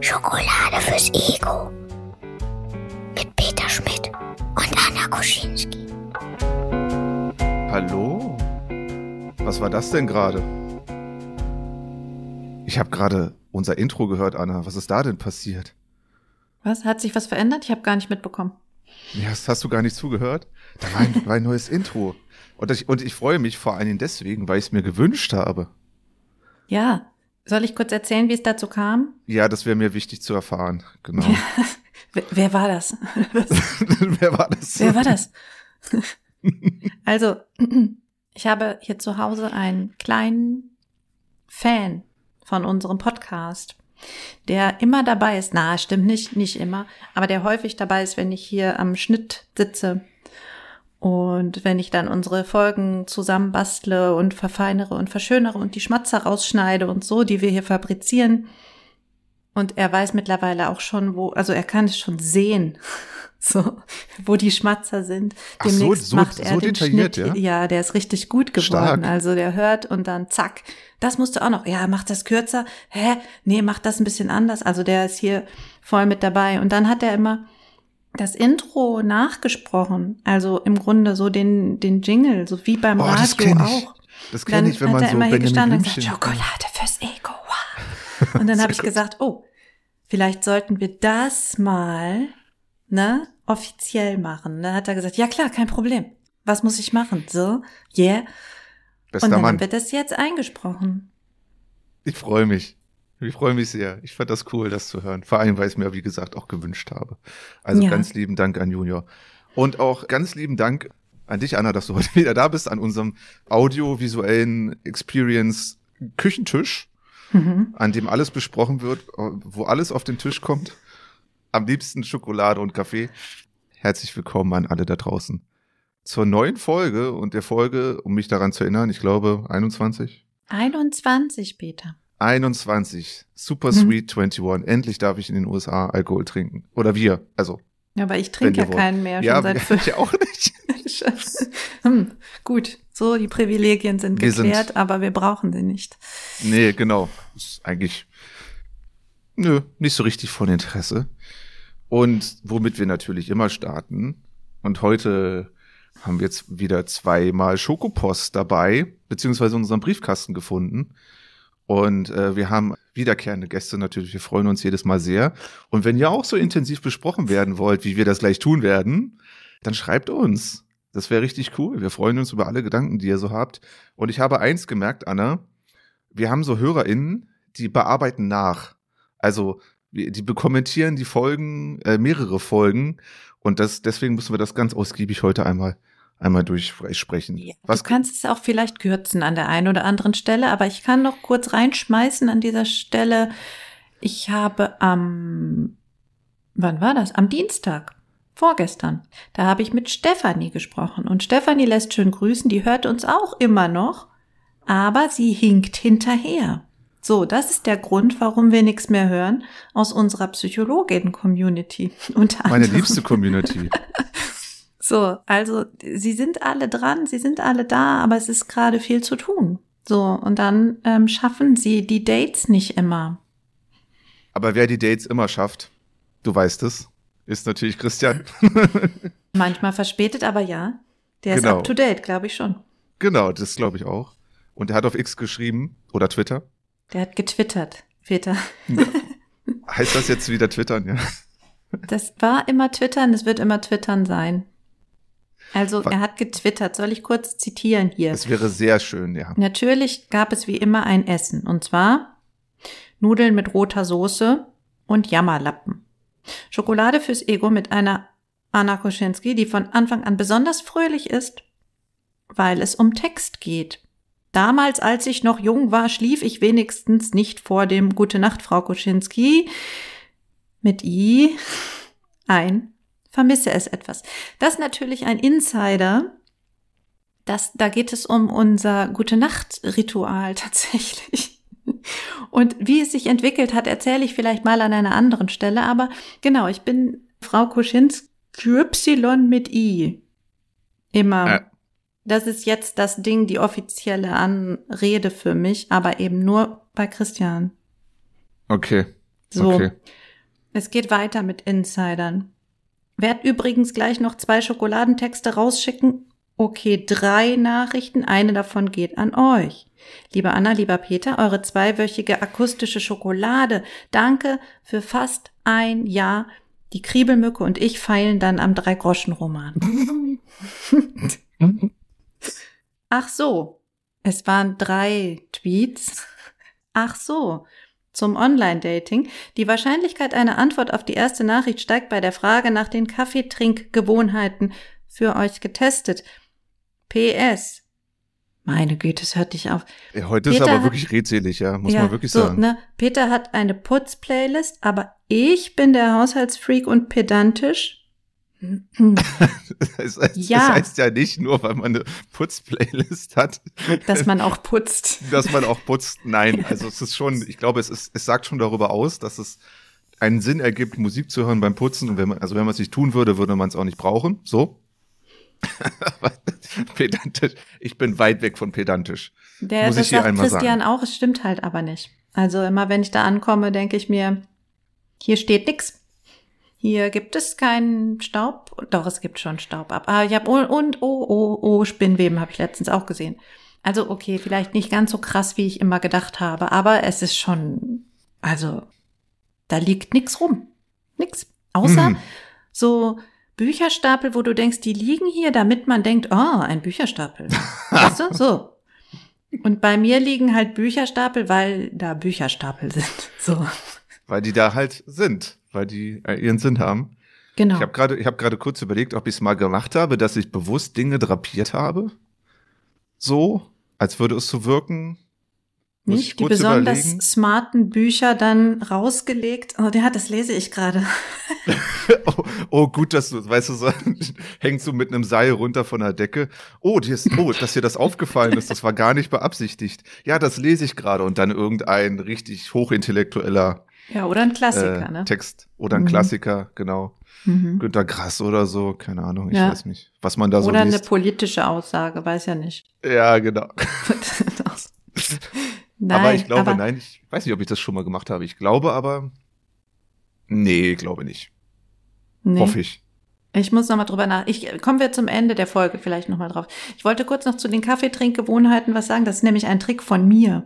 Schokolade fürs Ego. Mit Peter Schmidt und Anna Koschinski. Hallo? Was war das denn gerade? Ich habe gerade unser Intro gehört, Anna. Was ist da denn passiert? Was? Hat sich was verändert? Ich habe gar nicht mitbekommen. Ja, das hast du gar nicht zugehört? Da war ein, war ein neues Intro. Und ich, und ich freue mich vor allen Dingen deswegen, weil ich es mir gewünscht habe. Ja. Soll ich kurz erzählen, wie es dazu kam? Ja, das wäre mir wichtig zu erfahren. Genau. wer, wer war das? Wer war das? wer war das? also, ich habe hier zu Hause einen kleinen Fan von unserem Podcast, der immer dabei ist. Na, stimmt nicht, nicht immer, aber der häufig dabei ist, wenn ich hier am Schnitt sitze und wenn ich dann unsere Folgen zusammenbastle und verfeinere und verschönere und die Schmatzer rausschneide und so, die wir hier fabrizieren. Und er weiß mittlerweile auch schon, wo, also er kann es schon sehen, so, wo die Schmatzer sind. Ach so, Demnächst so- macht er so den Schnitt. ja? Ja, der ist richtig gut geworden. Stark. Also der hört und dann zack, das musst du auch noch. Ja, mach das kürzer. Hä? Nee, mach das ein bisschen anders. Also der ist hier voll mit dabei. Und dann hat er immer das Intro nachgesprochen. Also im Grunde so den, den Jingle, so wie beim Oh, das Radio auch. Das kenne ich, wenn hat man er so immer hier gestanden und gesagt, Schokolade fürs Ego. Wow. Und dann habe ich gesagt, oh, vielleicht sollten wir das mal, ne, offiziell machen. Dann hat er gesagt, ja klar, kein Problem. Was muss ich machen? So, yeah. Und Bester dann Mann. haben wir das jetzt eingesprochen. Ich freue mich. Ich freue mich sehr. Ich fand das cool, das zu hören. Vor allem, weil ich es mir, wie gesagt, auch gewünscht habe. Also Ja. ganz lieben Dank an Junior. Und auch ganz lieben Dank an dich, Anna, dass du heute wieder da bist, an unserem audiovisuellen Experience Küchentisch, Mhm. an dem alles besprochen wird, wo alles auf den Tisch kommt. Am liebsten Schokolade und Kaffee. Herzlich willkommen an alle da draußen. Zur neuen Folge und der Folge, um mich daran zu erinnern, ich glaube 21. 21, Peter. 21. Super Mhm. Sweet 21. Endlich darf ich in den USA Alkohol trinken. Oder wir. Also. Aber ich trinke ja wollt. keinen mehr, schon ja, seit fünf ich auch nicht. hm, gut, so die Privilegien sind Wir sind- geklärt, aber wir brauchen sie nicht. Nee, genau. Ist eigentlich, nö, nicht so richtig von Interesse. Und womit wir natürlich immer starten. Und heute haben wir jetzt wieder zweimal Schokopost dabei, beziehungsweise unseren Briefkasten gefunden. Und äh, wir haben wiederkehrende Gäste natürlich. Wir freuen uns jedes Mal sehr. Und wenn ihr auch so intensiv besprochen werden wollt, wie wir das gleich tun werden, dann schreibt uns. Das wäre richtig cool. Wir freuen uns über alle Gedanken, die ihr so habt. Und ich habe eins gemerkt, Anna. Wir haben so HörerInnen, die bearbeiten nach. Also, die bekommentieren die Folgen, äh, mehrere Folgen. Und das, deswegen müssen wir das ganz ausgiebig heute einmal, einmal durchsprechen. Ja, Was du kannst es auch vielleicht kürzen an der einen oder anderen Stelle, aber ich kann noch kurz reinschmeißen an dieser Stelle. Ich habe am, wann war das? Am Dienstag. Vorgestern. Da habe ich mit Stefanie gesprochen. Und Stefanie lässt schön grüßen. Die hört uns auch immer noch. Aber sie hinkt hinterher. So, das ist der Grund, warum wir nichts mehr hören aus unserer Psychologin-Community. Meine liebste Community. So, also sie sind alle dran, sie sind alle da, aber es ist gerade viel zu tun. So, und dann ähm, schaffen sie die Dates nicht immer. Aber wer die Dates immer schafft, du weißt es, ist natürlich Christian. Manchmal verspätet, aber ja. Der ist Genau. up to date, glaube ich schon. genau, das glaube ich auch. Und er hat auf X geschrieben oder Twitter. Der hat getwittert, Peter. Heißt das jetzt wieder Twittern? Ja. Das war immer Twittern, es wird immer Twittern sein. Also, er hat getwittert. Soll ich kurz zitieren hier? Es wäre sehr schön, ja. Natürlich gab es wie immer ein Essen. Und zwar Nudeln mit roter Soße und Jammerlappen. Schokolade fürs Ego mit einer Anna Koschinski, die von Anfang an besonders fröhlich ist, weil es um Text geht. Damals, als ich noch jung war, schlief ich wenigstens nicht vor dem Gute Nacht, Frau Koschinski mit I ein. Vermisse es etwas. Das ist natürlich ein Insider. Das, da geht es um unser Gute Nacht Ritual tatsächlich. Und wie es sich entwickelt hat, erzähle ich vielleicht mal an einer anderen Stelle. Aber genau, ich bin Frau Kuschinski Y mit I. Immer. Ja. Das ist jetzt das Ding, die offizielle Anrede für mich, aber eben nur bei Christian. Okay. So. Okay. Es geht weiter mit Insidern. Werd übrigens gleich noch zwei Schokoladentexte rausschicken. Okay, drei Nachrichten. Eine davon geht an euch. Liebe Anna, lieber Peter, eure zweiwöchige akustische Schokolade. Danke für fast ein Jahr. Die Kriebelmücke und ich feilen dann am Drei-Groschen-Roman. Ach so, es waren drei Tweets. Ach so, zum Online-Dating. Die Wahrscheinlichkeit einer Antwort auf die erste Nachricht steigt bei der Frage nach den Kaffeetrinkgewohnheiten für euch getestet. PS. Meine Güte, es hört dich auf. Ja, heute ist Peter aber hat- wirklich redselig, ja, muss ja, man wirklich so, sagen. Ne? Peter hat eine Putz-Playlist, aber ich bin der Haushaltsfreak und pedantisch. Es heißt, Ja. es heißt ja nicht nur, weil man eine Putzplaylist hat, Dass man auch putzt. dass man auch putzt. Nein, also es ist schon, ich glaube, es ist, es sagt schon darüber aus, dass es einen Sinn ergibt, Musik zu hören beim Putzen. Und wenn man, also wenn man es nicht tun würde, würde man es auch nicht brauchen. So. Pedantisch. Ich bin weit weg von pedantisch. Der, Muss das ich hier einmal Christian sagen. auch, es stimmt halt aber nicht. Also immer wenn ich da ankomme, denke ich mir, hier steht nix. Hier gibt es keinen Staub. Doch, es gibt schon Staub ab. Ah, ich habe und, und oh, oh, oh, Spinnweben habe ich letztens auch gesehen. Also okay, vielleicht nicht ganz so krass, wie ich immer gedacht habe, aber es ist schon, also da liegt nix rum. Nix. Außer Hm. so Bücherstapel, wo du denkst, die liegen hier, damit man denkt, ah, ein Bücherstapel. weißt du? So. Und bei mir liegen halt Bücherstapel, weil da Bücherstapel sind. So. Weil die da halt sind, weil die äh, ihren Sinn haben. Genau. Ich habe gerade, ich habe gerade kurz überlegt, ob ich es mal gemacht habe, dass ich bewusst Dinge drapiert habe. So, als würde es so wirken. Muss Nicht die besonders überlegen. smarten Bücher dann rausgelegt. Oh, ja, das lese ich gerade. Oh, oh, gut, dass du, weißt du, so, hängst du mit einem Seil runter von der Decke. Oh, dir ist, oh, dass dir das aufgefallen ist, das war gar nicht beabsichtigt. Ja, das lese ich gerade und dann irgendein richtig hochintellektueller Ja, oder ein Klassiker, äh, ne? Text oder ein Mhm. Klassiker, genau. Mhm. Günter Grass oder so, keine Ahnung, ich Ja. weiß nicht, was man da so Oder eine politische Aussage, weiß ja nicht. Ja, genau. nein, aber ich glaube, aber nein, ich weiß nicht, ob ich das schon mal gemacht habe. Ich glaube aber, nee, glaube nicht. nee. Hoffe ich. Ich muss noch mal drüber nach. Ich kommen wir zum Ende der Folge vielleicht noch mal drauf. Ich wollte kurz noch zu den Kaffeetrinkgewohnheiten was sagen. Das ist nämlich ein Trick von mir.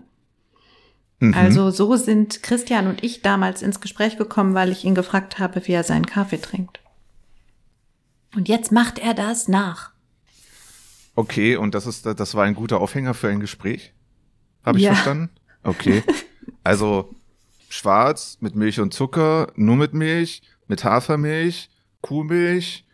Mhm. Also so sind Christian und ich damals ins Gespräch gekommen, weil ich ihn gefragt habe, wie er seinen Kaffee trinkt. Und jetzt macht er das nach. Okay, und das ist, das war ein guter Aufhänger für ein Gespräch? Habe ich Ja. verstanden? Okay. Also schwarz mit Milch und Zucker, nur mit Milch, mit Hafermilch, Kuhmilch.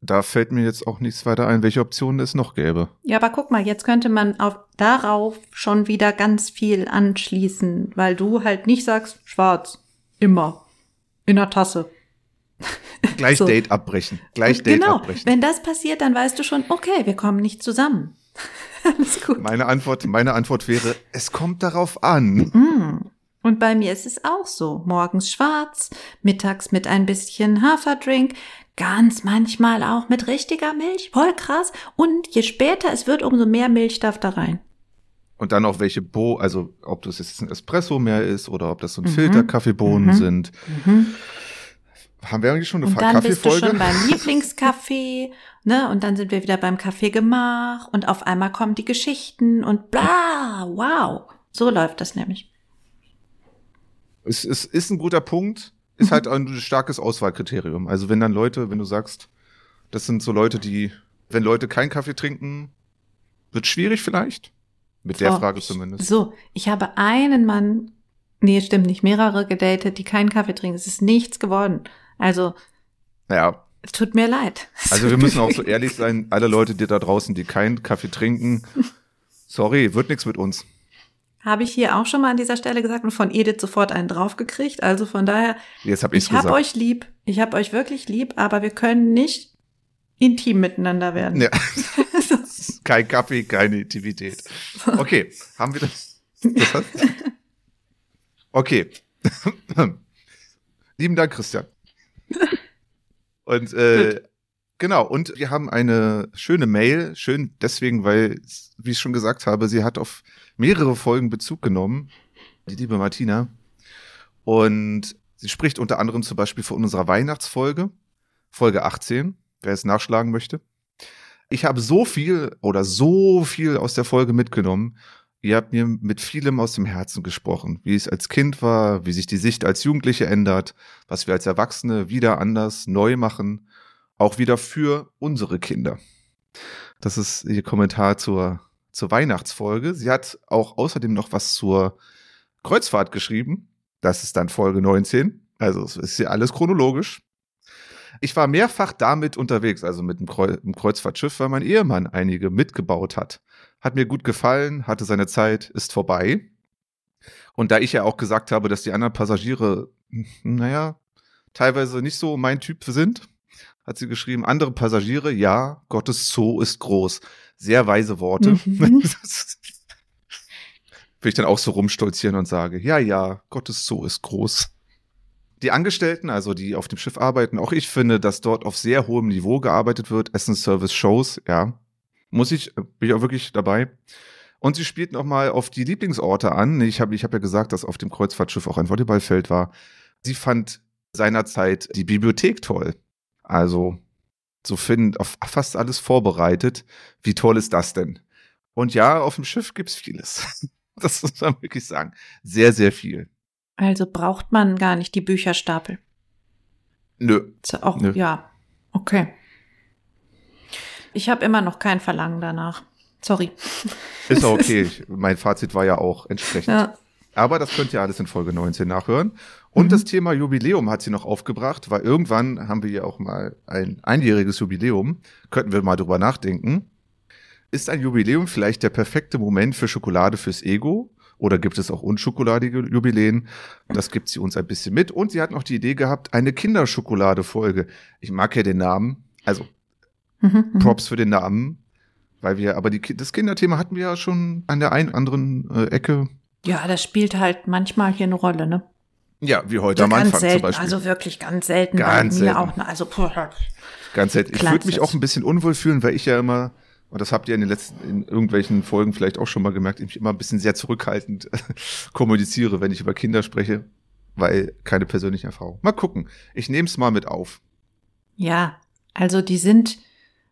Da fällt mir jetzt auch nichts weiter ein, welche Optionen es noch gäbe. Ja, aber guck mal, jetzt könnte man auf, darauf schon wieder ganz viel anschließen, weil du halt nicht sagst, schwarz, immer, in der Tasse. Gleich So. Date abbrechen. Gleich Date genau, abbrechen. wenn das passiert, dann weißt du schon, okay, wir kommen nicht zusammen. Alles gut. Meine Antwort, meine Antwort wäre, es kommt darauf an. Mm. Und bei mir ist es auch so. Morgens schwarz, mittags mit ein bisschen Haferdrink, ganz manchmal auch mit richtiger Milch, voll krass. Und je später es wird, umso mehr Milch darf da rein. Und dann auch welche Bo, also ob das jetzt ein Espresso mehr ist oder ob das so ein Mhm. Filterkaffeebohnen Mhm. sind. Haben wir eigentlich schon eine Und dann bist du Kaffeefolge? schon beim Lieblingscafé, ne? Und dann sind wir wieder beim Kaffeegemach und auf einmal kommen die Geschichten und bla, wow. So läuft das nämlich. Es, es ist ein guter Punkt, ist halt ein starkes Auswahlkriterium. Also wenn dann Leute, wenn du sagst, das sind so Leute, die, wenn Leute keinen Kaffee trinken, wird schwierig vielleicht. Mit der So, Frage ich- zumindest. So, ich habe einen Mann, nee, stimmt nicht, mehrere gedatet, die keinen Kaffee trinken. Es ist nichts geworden. Also, Naja, es tut mir leid. Also wir müssen auch so ehrlich sein, alle Leute, die da draußen, die keinen Kaffee trinken, sorry, wird nichts mit uns. Habe ich hier auch schon mal an dieser Stelle gesagt und von Edith sofort einen draufgekriegt. Also von daher, Jetzt ich's ich habe euch lieb. Ich habe euch wirklich lieb, aber wir können nicht intim miteinander werden. Ja. Kein Kaffee, keine Intimität. Okay, haben wir das? das Okay. Lieben Dank, Christian. Und äh, genau, und wir haben eine schöne Mail, schön deswegen, weil, wie ich schon gesagt habe, sie hat auf mehrere Folgen Bezug genommen, die liebe Martina. Und sie spricht unter anderem zum Beispiel von unserer Weihnachtsfolge, Folge 18, wer es nachschlagen möchte. Ich habe so viel oder so viel aus der Folge mitgenommen. Ihr habt mir mit vielem aus dem Herzen gesprochen, wie es als Kind war, wie sich die Sicht als Jugendliche ändert, was wir als Erwachsene wieder anders, neu machen, auch wieder für unsere Kinder. Das ist ihr Kommentar zur, zur Weihnachtsfolge. Sie hat auch außerdem noch was zur Kreuzfahrt geschrieben. Das ist dann Folge 19. Also es ist ja alles chronologisch. Ich war mehrfach damit unterwegs, also mit dem, Kreuzfahrtschiff, weil mein Ehemann einige mitgebaut hat. Hat mir gut gefallen, hatte seine Zeit, ist vorbei. Und da ich ja auch gesagt habe, dass die anderen Passagiere, naja, teilweise nicht so mein Typ sind, hat sie geschrieben, andere Passagiere, ja, Gottes Zoo ist groß. Sehr weise Worte. Mhm. will ich dann auch so rumstolzieren und sage, ja, ja, Gottes Zoo ist groß. Die Angestellten, also die auf dem Schiff arbeiten, auch ich finde, dass dort auf sehr hohem Niveau gearbeitet wird. Essen Service Shows, ja. Muss ich, bin ich auch wirklich dabei. Und sie spielten auch mal auf die Lieblingsorte an. Ich habe ich hab ja gesagt, dass auf dem Kreuzfahrtschiff auch ein Volleyballfeld war. Sie fand seinerzeit die Bibliothek toll. Also so finden auf fast alles vorbereitet. Wie toll ist das denn? Und ja, auf dem Schiff gibt's vieles. Das muss man wirklich sagen. Sehr, sehr viel. Also braucht man gar nicht die Bücherstapel. Nö. Auch, Nö. ja. Okay. Ich habe immer noch kein Verlangen danach. Sorry. Ist auch okay. Mein Fazit war ja auch entsprechend. Ja. Aber das könnt ihr alles in Folge 19 nachhören. Und mhm. das Thema Jubiläum hat sie noch aufgebracht, weil irgendwann haben wir ja auch mal ein einjähriges Jubiläum. Könnten wir mal drüber nachdenken. Ist ein Jubiläum vielleicht der perfekte Moment für Schokolade fürs Ego? Oder gibt es auch unschokoladige Jubiläen? Das gibt sie uns ein bisschen mit. Und sie hat noch die Idee gehabt, eine Kinderschokolade-Folge. Ich mag ja den Namen. Also, mhm, mhm. Props für den Namen. Weil wir, aber die, das Kinderthema hatten wir ja schon an der einen anderen äh, Ecke. Ja, das spielt halt manchmal hier eine Rolle, ne? Ja, wie heute ja, am Anfang selten, zum Beispiel. Also wirklich ganz selten. Ganz bei selten. auch. Ne? Also, puh, ganz selten. Ich würde mich auch ein bisschen unwohl fühlen, weil ich ja immer und das habt ihr in den letzten, in irgendwelchen Folgen vielleicht auch schon mal gemerkt, ich immer ein bisschen sehr zurückhaltend kommuniziere, wenn ich über Kinder spreche, weil keine persönliche Erfahrung. Mal gucken. Ich nehme es mal mit auf. Ja, also die sind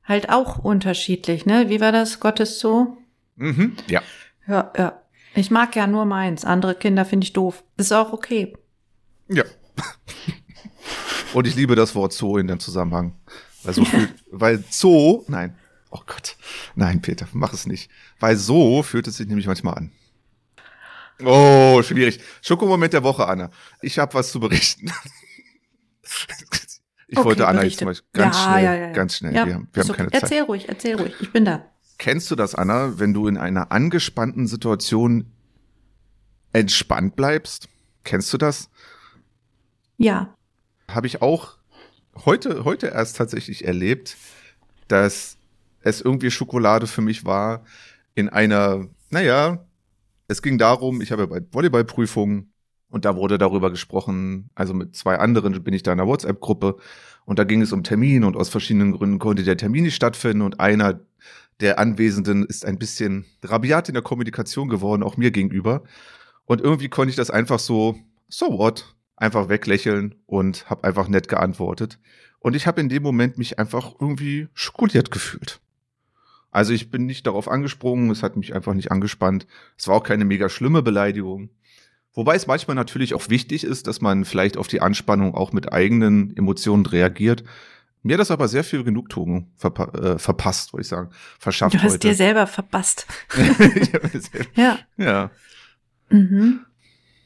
halt auch unterschiedlich, ne? Wie war das? Gottes Zoo? Mhm, ja. Ja, ja. Ich mag ja nur meins. Andere Kinder finde ich doof. Ist auch okay. Ja. Und ich liebe das Wort Zoo in dem Zusammenhang. Weil so viel, weil Zoo, nein, Oh Gott. Nein, Peter, mach es nicht. Weil so fühlt es sich nämlich manchmal an. Oh, schwierig. Schokomoment der Woche, Anna. Ich habe was zu berichten. Ich okay, wollte Anna berichte. jetzt mal ganz ja, schnell, ja, ja, ganz schnell. wir haben, wir haben keine Zeit. Erzähl ruhig, erzähl ruhig. Ich bin da. Kennst du das, Anna, wenn du in einer angespannten Situation entspannt bleibst? Kennst du das? Ja. Habe ich auch heute, heute erst tatsächlich erlebt, dass es irgendwie Schokolade für mich war in einer, naja, es ging darum, ich habe ja bei Volleyballprüfungen und da wurde darüber gesprochen, also mit zwei anderen bin ich da in einer WhatsApp-Gruppe und da ging es um Termin und aus verschiedenen Gründen konnte der Termin nicht stattfinden und einer der Anwesenden ist ein bisschen rabiat in der Kommunikation geworden, auch mir gegenüber. Und irgendwie konnte ich das einfach so, so what, einfach weglächeln und habe einfach nett geantwortet. Und ich habe in dem Moment mich einfach irgendwie schokoliert gefühlt. Also ich bin nicht darauf angesprungen, es hat mich einfach nicht angespannt. Es war auch keine mega schlimme Beleidigung. Wobei es manchmal natürlich auch wichtig ist, dass man vielleicht auf die Anspannung auch mit eigenen Emotionen reagiert. Mir hat das aber sehr viel Genugtuung verpa äh, verpasst, wollte ich sagen, verschafft. Du hast heute. dir selber verpasst. ja. Ja. Mhm.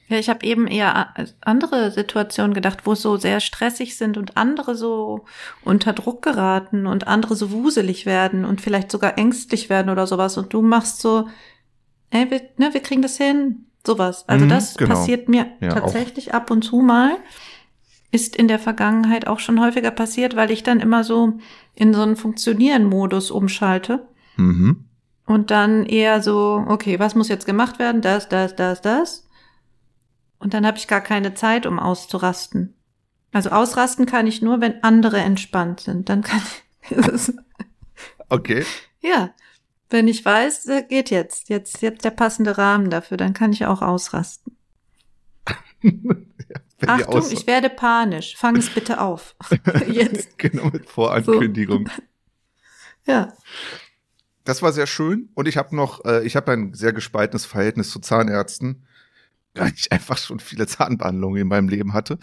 Ja, ich habe eben eher andere Situationen gedacht, wo es so sehr stressig sind und andere so unter Druck geraten und andere so wuselig werden und vielleicht sogar ängstlich werden oder sowas. Und du machst so, ey, wir, ne, wir kriegen das hin. Sowas. Also mhm, das genau. passiert mir ja, tatsächlich auch. ab und zu mal. Ist in der Vergangenheit auch schon häufiger passiert, weil ich dann immer so in so einen Funktionieren-Modus umschalte. Mhm. Und dann eher so, okay, was muss jetzt gemacht werden? Das, das, das, das Und dann habe ich gar keine Zeit, um auszurasten. Also ausrasten kann ich nur, wenn andere entspannt sind. Dann kann ich. Okay. ja. Wenn ich weiß, äh, geht jetzt. Jetzt, jetzt der passende Rahmen dafür, dann kann ich auch ausrasten. Die Achtung, ich werde panisch. Fang es bitte auf. jetzt. genau, mit Vorankündigung. Ja. Das war sehr schön und ich habe noch, äh, ich habe ein sehr gespaltenes Verhältnis zu Zahnärzten, weil ich einfach schon viele Zahnbehandlungen in meinem Leben hatte.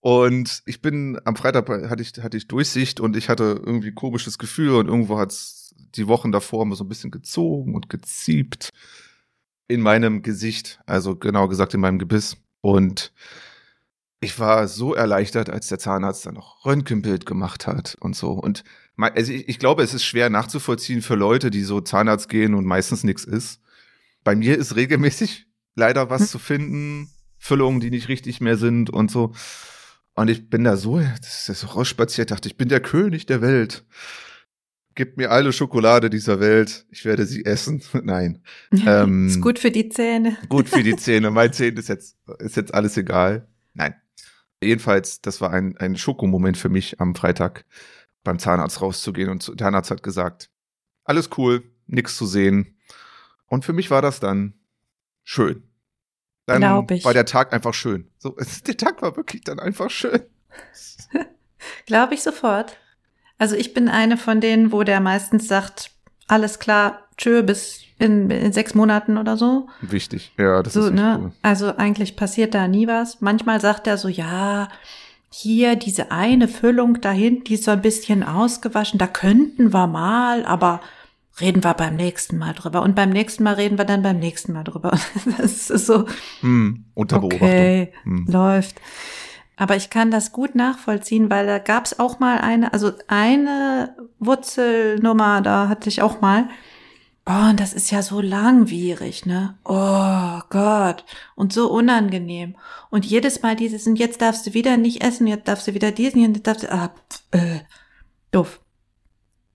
Und ich bin am Freitag hatte ich hatte ich Durchsicht und ich hatte irgendwie komisches Gefühl und irgendwo hat's die Wochen davor immer so ein bisschen gezogen und geziebt in meinem Gesicht, also genau gesagt in meinem Gebiss und ich war so erleichtert, als der Zahnarzt dann noch Röntgenbild gemacht hat und so. Und also ich, ich glaube, es ist schwer nachzuvollziehen für Leute, die so Zahnarzt gehen und meistens nichts ist. Bei mir ist regelmäßig leider was Hm. zu finden, Füllungen, die nicht richtig mehr sind und so. Und ich bin da so, das ist so rausspaziert, dachte, ich bin der König der Welt. Gib mir alle Schokolade dieser Welt, ich werde sie essen. Nein. Ähm, ist gut für die Zähne. Gut für die Zähne. Mein Zähnen ist jetzt, ist jetzt alles egal. Nein. Jedenfalls, das war ein, ein Schokomoment für mich am Freitag beim Zahnarzt rauszugehen und der Zahnarzt hat gesagt, alles cool, nix zu sehen. Und für mich war das dann schön. Dann war der Tag einfach schön. So, der Tag war wirklich dann einfach schön. Glaube ich sofort. Also ich bin eine von denen, wo der meistens sagt, alles klar, tschö, bis in, in sechs Monaten oder so. Wichtig. Ja, das so, ist ne? cool. Also eigentlich passiert da nie was. Manchmal sagt er so, ja, hier diese eine Füllung dahin, die ist so ein bisschen ausgewaschen, da könnten wir mal, aber reden wir beim nächsten Mal drüber. Und beim nächsten Mal reden wir dann beim nächsten Mal drüber. Das ist so, Hm, unter Beobachtung. okay, Hm. läuft. Aber ich kann das gut nachvollziehen, weil da gab es auch mal eine, also eine Wurzelnummer, da hatte ich auch mal. Oh, und das ist ja so langwierig, ne? Oh Gott. Und so unangenehm. Und jedes Mal dieses, und jetzt darfst du wieder nicht essen, jetzt darfst du wieder diesen, jetzt darfst du, ah, pf, äh, doof.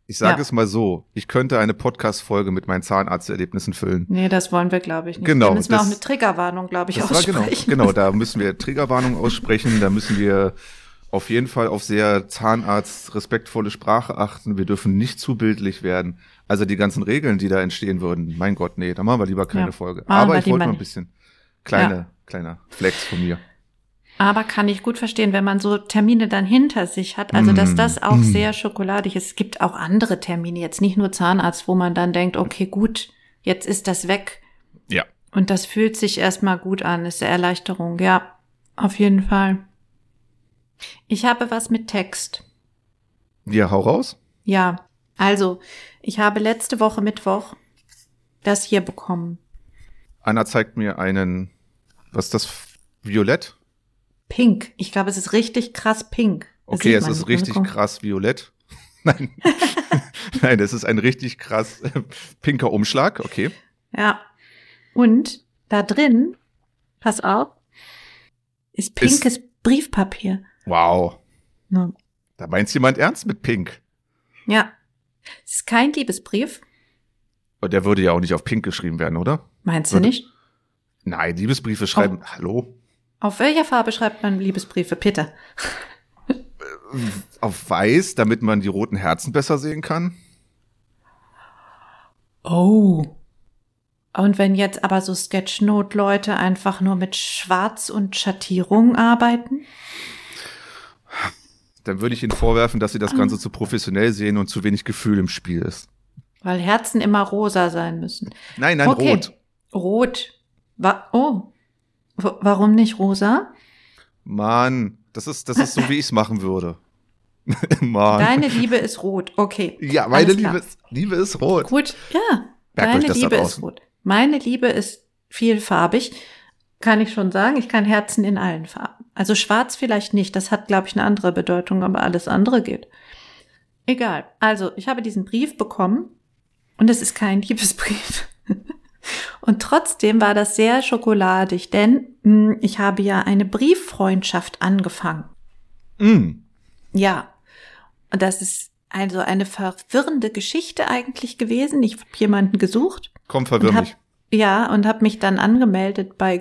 Ich sage Ja. es mal so, ich könnte eine Podcast-Folge mit meinen Zahnarzterlebnissen füllen. Nee, das wollen wir, glaube ich, nicht. Genau, Da müssen wir auch das- eine Triggerwarnung, glaube ich, Das war genau, aussprechen. genau, da müssen wir Triggerwarnung aussprechen, da müssen wir auf jeden Fall auf sehr Zahnarzt respektvolle Sprache achten. Wir dürfen nicht zu bildlich werden. Also die ganzen Regeln, die da entstehen würden, mein Gott, nee, da machen wir lieber keine Ja, Folge. machen Aber ich wollte mal ein bisschen kleine, Ja. kleiner Flex von mir. Aber kann ich gut verstehen, wenn man so Termine dann hinter sich hat, also dass Mm, das auch mm. sehr schokoladig ist. Es gibt auch andere Termine, jetzt nicht nur Zahnarzt, wo man dann denkt, okay, gut, jetzt ist das weg. Ja. Und das fühlt sich erstmal gut an, ist eine Erleichterung. Ja, auf jeden Fall. Ich habe was mit Text. Ja, hau raus. Ja, also, ich habe letzte Woche Mittwoch das hier bekommen. Anna zeigt mir einen, was ist das? Violett? Pink. Ich glaube, es ist richtig krass pink. Das Okay, es ist richtig ne? krass violett. Nein. Nein, es ist ein richtig krass äh, pinker Umschlag. Okay. Ja. Und da drin, pass auf, ist pinkes Briefpapier. Wow. Ja. Da meint jemand ernst mit pink. ja. Es ist kein Liebesbrief. Und der würde ja auch nicht auf pink geschrieben werden, oder? Meinst du Würde- nicht? Nein, Liebesbriefe schreiben, hallo? Auf welcher Farbe schreibt man Liebesbriefe? Bitte. Auf weiß, damit man die roten Herzen besser sehen kann? Oh. Und wenn jetzt aber so Sketchnote-Leute einfach nur mit Schwarz und Schattierung arbeiten? Dann würde ich Ihnen vorwerfen, dass Sie das. Ganze zu professionell sehen und zu wenig Gefühl im Spiel ist. Weil Herzen immer rosa sein müssen. Nein, nein, okay. rot. Rot. Wa oh. W warum nicht rosa? Mann, das ist, das ist so, wie ich es machen würde. Mann. Deine Liebe ist rot. Okay. ja, meine. Liebe ist, Liebe ist rot. Gut, ja. Merkt Deine Liebe ist rot. Meine Liebe ist vielfarbig. Kann ich schon sagen. Ich kann Herzen in allen Farben. Also schwarz vielleicht nicht. Das hat, glaube ich, eine andere Bedeutung, aber alles andere geht. Egal. Also, ich habe diesen Brief bekommen und es ist kein Liebesbrief. Und trotzdem war das sehr schokoladig, denn mh, ich habe ja eine Brieffreundschaft angefangen. Mm. Ja, und das ist also eine verwirrende Geschichte eigentlich gewesen. Ich habe jemanden gesucht. Komm, verwirr mich. Ja, und habe mich dann angemeldet bei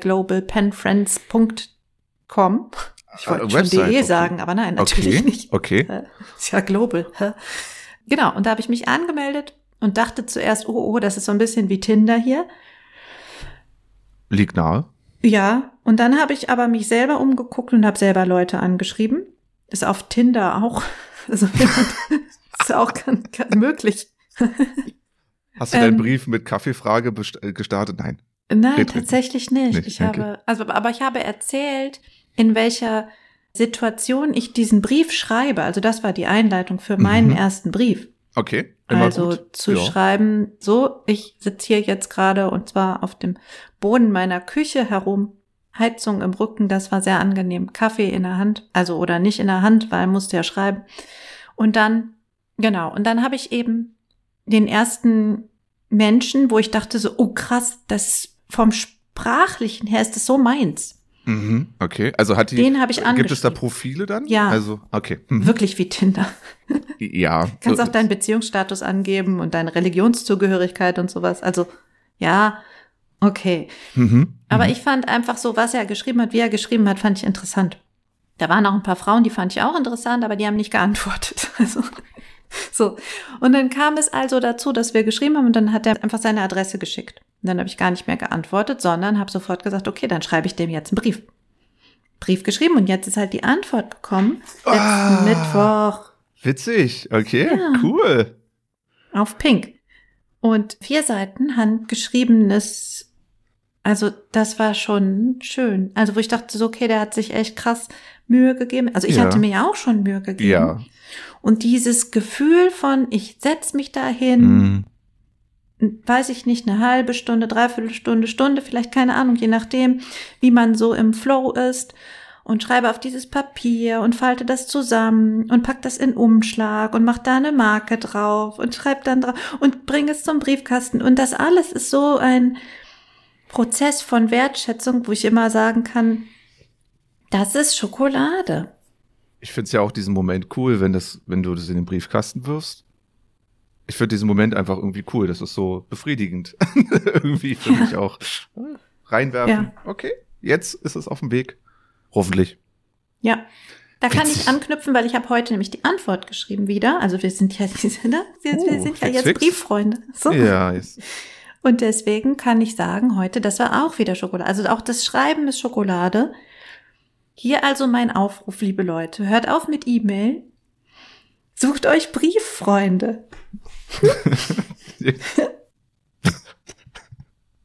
globalpenfriends.com. Ich wollte Ah, schon Website, de okay. sagen, aber nein, natürlich okay. nicht. Okay. Äh, Ist ja global. Genau, und da habe ich mich angemeldet und dachte zuerst, oh, oh, das ist so ein bisschen wie Tinder hier. Liegt nahe. Ja, und dann habe ich aber mich selber umgeguckt und habe selber Leute angeschrieben. Ist auf Tinder auch. Also ist auch ganz, ganz möglich. Hast du deinen Ähm, Brief mit Kaffeefrage äh, gestartet? Nein. Nein, Geht tatsächlich nicht. nicht, Ich okay. habe, also, aber ich habe erzählt, in welcher Situation ich diesen Brief schreibe. Also das war die Einleitung für meinen Mhm. ersten Brief. Okay. Immer also gut. zu Ja. schreiben, so, ich sitze hier jetzt gerade und zwar auf dem Boden meiner Küche herum, Heizung im Rücken, das war sehr angenehm, Kaffee in der Hand, also oder nicht in der Hand, weil musste ja schreiben. Und dann, genau, und dann habe ich eben den ersten Menschen, wo ich dachte so, oh krass, das vom Sprachlichen her ist das so meins. Mhm. Okay. Also hat die. Den habe ich Gibt es da. Profile dann? Ja. Also, okay. Mhm. Wirklich wie Tinder. Ja. Kannst So- auch deinen Beziehungsstatus angeben und deine Religionszugehörigkeit und sowas. Also, ja, okay. Mhm. Aber Mhm. ich fand einfach so, was er geschrieben hat, wie er geschrieben hat, fand ich interessant. Da waren auch ein paar Frauen, die fand ich auch interessant, aber die haben nicht geantwortet. Also, so. Und dann kam es also dazu, dass wir geschrieben haben und dann hat er einfach seine Adresse geschickt. Und dann habe ich gar nicht mehr geantwortet, sondern habe sofort gesagt, okay, dann schreibe ich dem jetzt einen Brief. Brief geschrieben und jetzt ist halt die Antwort gekommen. Letzten Ah. Mittwoch Witzig. Okay. Ja. Cool. auf Pink. Und vier Seiten handgeschriebenes, also das war schon schön. Also wo ich dachte so, okay, der hat sich echt krass Mühe gegeben. Also ich Ja. hatte mir ja auch schon Mühe gegeben. Ja. Und dieses Gefühl von, ich setz mich dahin, Mhm. weiß ich nicht, eine halbe Stunde, dreiviertel Stunde, Stunde, vielleicht keine Ahnung, je nachdem, wie man so im Flow ist und schreibe auf dieses Papier und falte das zusammen und pack das in Umschlag und mach da eine Marke drauf und schreib dann drauf und bring es zum Briefkasten und das alles ist so ein Prozess von Wertschätzung, wo ich immer sagen kann, das ist Schokolade. Ich finde es ja auch diesen Moment cool, wenn das, wenn du das in den Briefkasten wirfst. Ich finde diesen Moment einfach irgendwie cool. Das ist so befriedigend. irgendwie für mich auch. Reinwerfen. Ja. Okay. Jetzt ist es auf dem Weg. Hoffentlich. Ja. Da kann Witzig. ich anknüpfen, weil ich habe heute nämlich die Antwort geschrieben wieder. Also wir sind ja, ne? wir, wir Oh, sind ja jetzt fix. Brieffreunde. So. Ja, jetzt. Und deswegen kann ich sagen, heute, das war auch wieder Schokolade. Also auch das Schreiben ist Schokolade. Hier also mein Aufruf, liebe Leute. Hört auf mit E-Mail. Sucht euch Brieffreunde.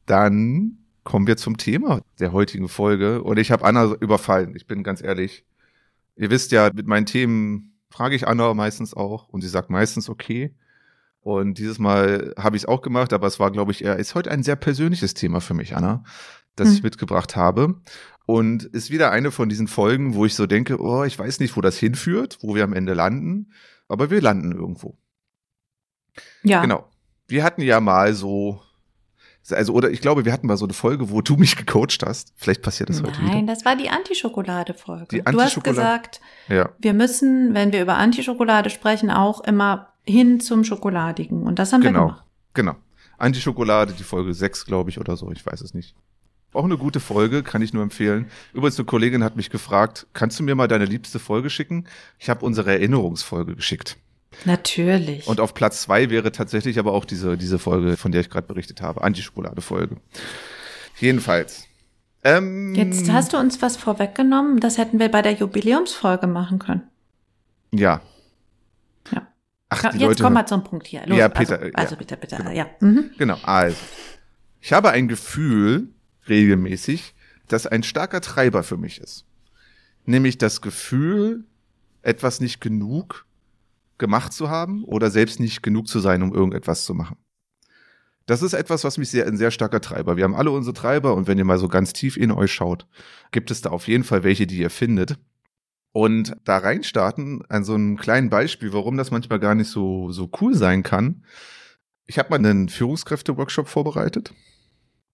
Dann kommen wir zum Thema der heutigen Folge. Und ich habe Anna überfallen. Ich bin ganz ehrlich. Ihr wisst ja, mit meinen Themen frage ich Anna meistens auch und sie sagt meistens okay. Und dieses Mal habe ich es auch gemacht, aber es war, glaube ich, eher, ist heute ein sehr persönliches Thema für mich, Anna, das Hm. ich mitgebracht habe. Und ist wieder eine von diesen Folgen, wo ich so denke, oh, ich weiß nicht, wo das hinführt, wo wir am Ende landen, aber wir landen irgendwo. Ja. Genau. Wir hatten ja mal so, also, oder ich glaube, wir hatten mal so eine Folge, wo du mich gecoacht hast. Vielleicht passiert das heute Nein, wieder. das war die Antischokolade-Folge. Die Du hast Antischokolade- gesagt, Ja, wir müssen, wenn wir über Antischokolade sprechen, auch immer hin zum Schokoladigen. Und das haben wir genau. gemacht. Genau. Antischokolade, die Folge 6, glaube ich, oder so. Ich weiß es nicht. Auch eine gute Folge, kann ich nur empfehlen. Übrigens, eine Kollegin hat mich gefragt, kannst du mir mal deine liebste Folge schicken? Ich habe unsere Erinnerungsfolge geschickt. Natürlich. Und auf Platz zwei wäre tatsächlich aber auch diese, diese Folge, von der ich gerade berichtet habe. Antischokolade-Folge. Jedenfalls. Ähm, Jetzt hast du uns was vorweggenommen. Das hätten wir bei der Jubiläumsfolge machen können. Ja. Ja. Ach, die Jetzt Leute komm mal zum Punkt hier. Los, Ja, Peter, also, ja. also bitte, bitte. Genau. Ja. Mhm. Genau, also. Ich habe ein Gefühl, regelmäßig, das ein starker Treiber für mich ist. Nämlich das Gefühl, etwas nicht genug gemacht zu haben oder selbst nicht genug zu sein, um irgendetwas zu machen. Das ist etwas, was mich sehr, ein sehr starker Treiber. Wir haben alle unsere Treiber und wenn ihr mal so ganz tief in euch schaut, gibt es da auf jeden Fall welche, die ihr findet. Und da reinstarten an so einem kleinen Beispiel, warum das manchmal gar nicht so, so cool sein kann. Ich habe mal einen Führungskräfte-Workshop vorbereitet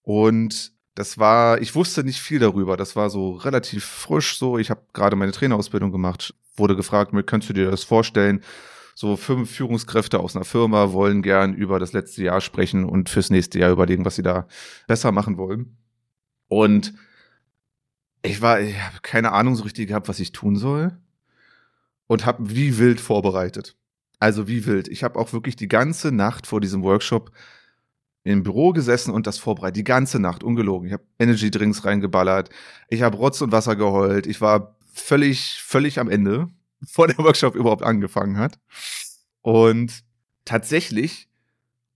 und das war, ich wusste nicht viel darüber. Das war so relativ frisch so. Ich habe gerade meine Trainerausbildung gemacht, wurde gefragt, könntest du dir das vorstellen, so fünf Führungskräfte aus einer Firma wollen gern über das letzte Jahr sprechen und fürs nächste Jahr überlegen, was sie da besser machen wollen. Und ich war, ich habe keine Ahnung so richtig gehabt, was ich tun soll und habe wie wild vorbereitet. Also wie wild. Ich habe auch wirklich die ganze Nacht vor diesem Workshop im Büro gesessen und das vorbereitet. Die ganze Nacht, ungelogen. Ich habe Energy Drinks reingeballert. Ich habe Rotz und Wasser geheult. Ich war völlig, völlig am Ende, bevor der Workshop überhaupt angefangen hat. Und tatsächlich,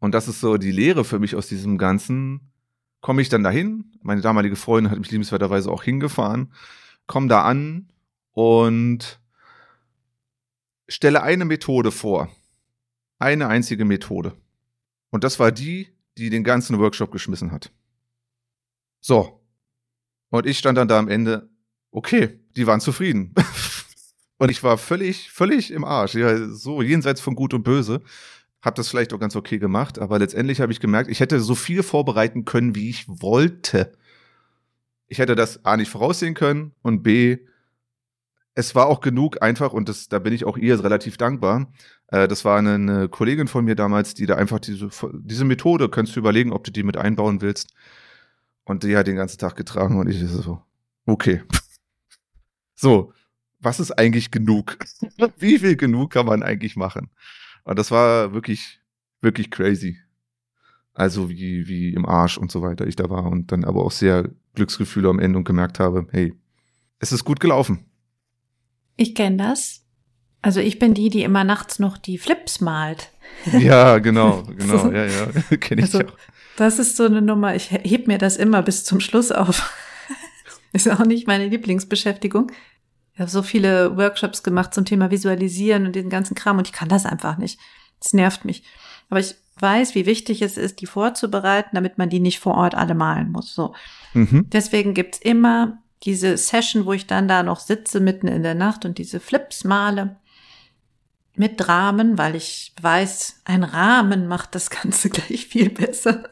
und das ist so die Lehre für mich aus diesem Ganzen, komme ich dann dahin. Meine damalige Freundin hat mich liebenswerterweise auch hingefahren. Komm da an und stelle eine Methode vor. Eine einzige Methode. Und das war die, die den ganzen Workshop geschmissen hat. So. Und ich stand dann da am Ende, okay, die waren zufrieden. und ich war völlig, völlig im Arsch. Ja, so jenseits von Gut und Böse. Hab das vielleicht auch ganz okay gemacht, aber letztendlich habe ich gemerkt, ich hätte so viel vorbereiten können, wie ich wollte. Ich hätte das A nicht voraussehen können und B, es war auch genug einfach, und das, da bin ich auch ihr relativ dankbar. Äh, das war eine, eine, Kollegin von mir damals, die da einfach diese, diese Methode, kannst du überlegen, ob du die mit einbauen willst. Und die hat den ganzen Tag getragen und ich so, okay. So, was ist eigentlich genug? Wie viel genug kann man eigentlich machen? Und das war wirklich, wirklich crazy. Also wie, wie im Arsch und so weiter ich da war und dann aber auch sehr Glücksgefühle am Ende und gemerkt habe, hey, es ist gut gelaufen. Ich kenne das. Also ich bin die, die immer nachts noch die Flips malt. Ja, genau, genau, so. ja, ja, kenne ich also, auch. Das ist so eine Nummer, ich heb mir das immer bis zum Schluss auf. ist auch nicht meine Lieblingsbeschäftigung. Ich habe so viele Workshops gemacht zum Thema Visualisieren und den ganzen Kram und ich kann das einfach nicht. Das nervt mich. Aber ich weiß, wie wichtig es ist, die vorzubereiten, damit man die nicht vor Ort alle malen muss. So. Mhm. Deswegen gibt's immer diese Session, wo ich dann da noch sitze mitten in der Nacht und diese Flips male mit Rahmen, weil ich weiß, ein Rahmen macht das Ganze gleich viel besser.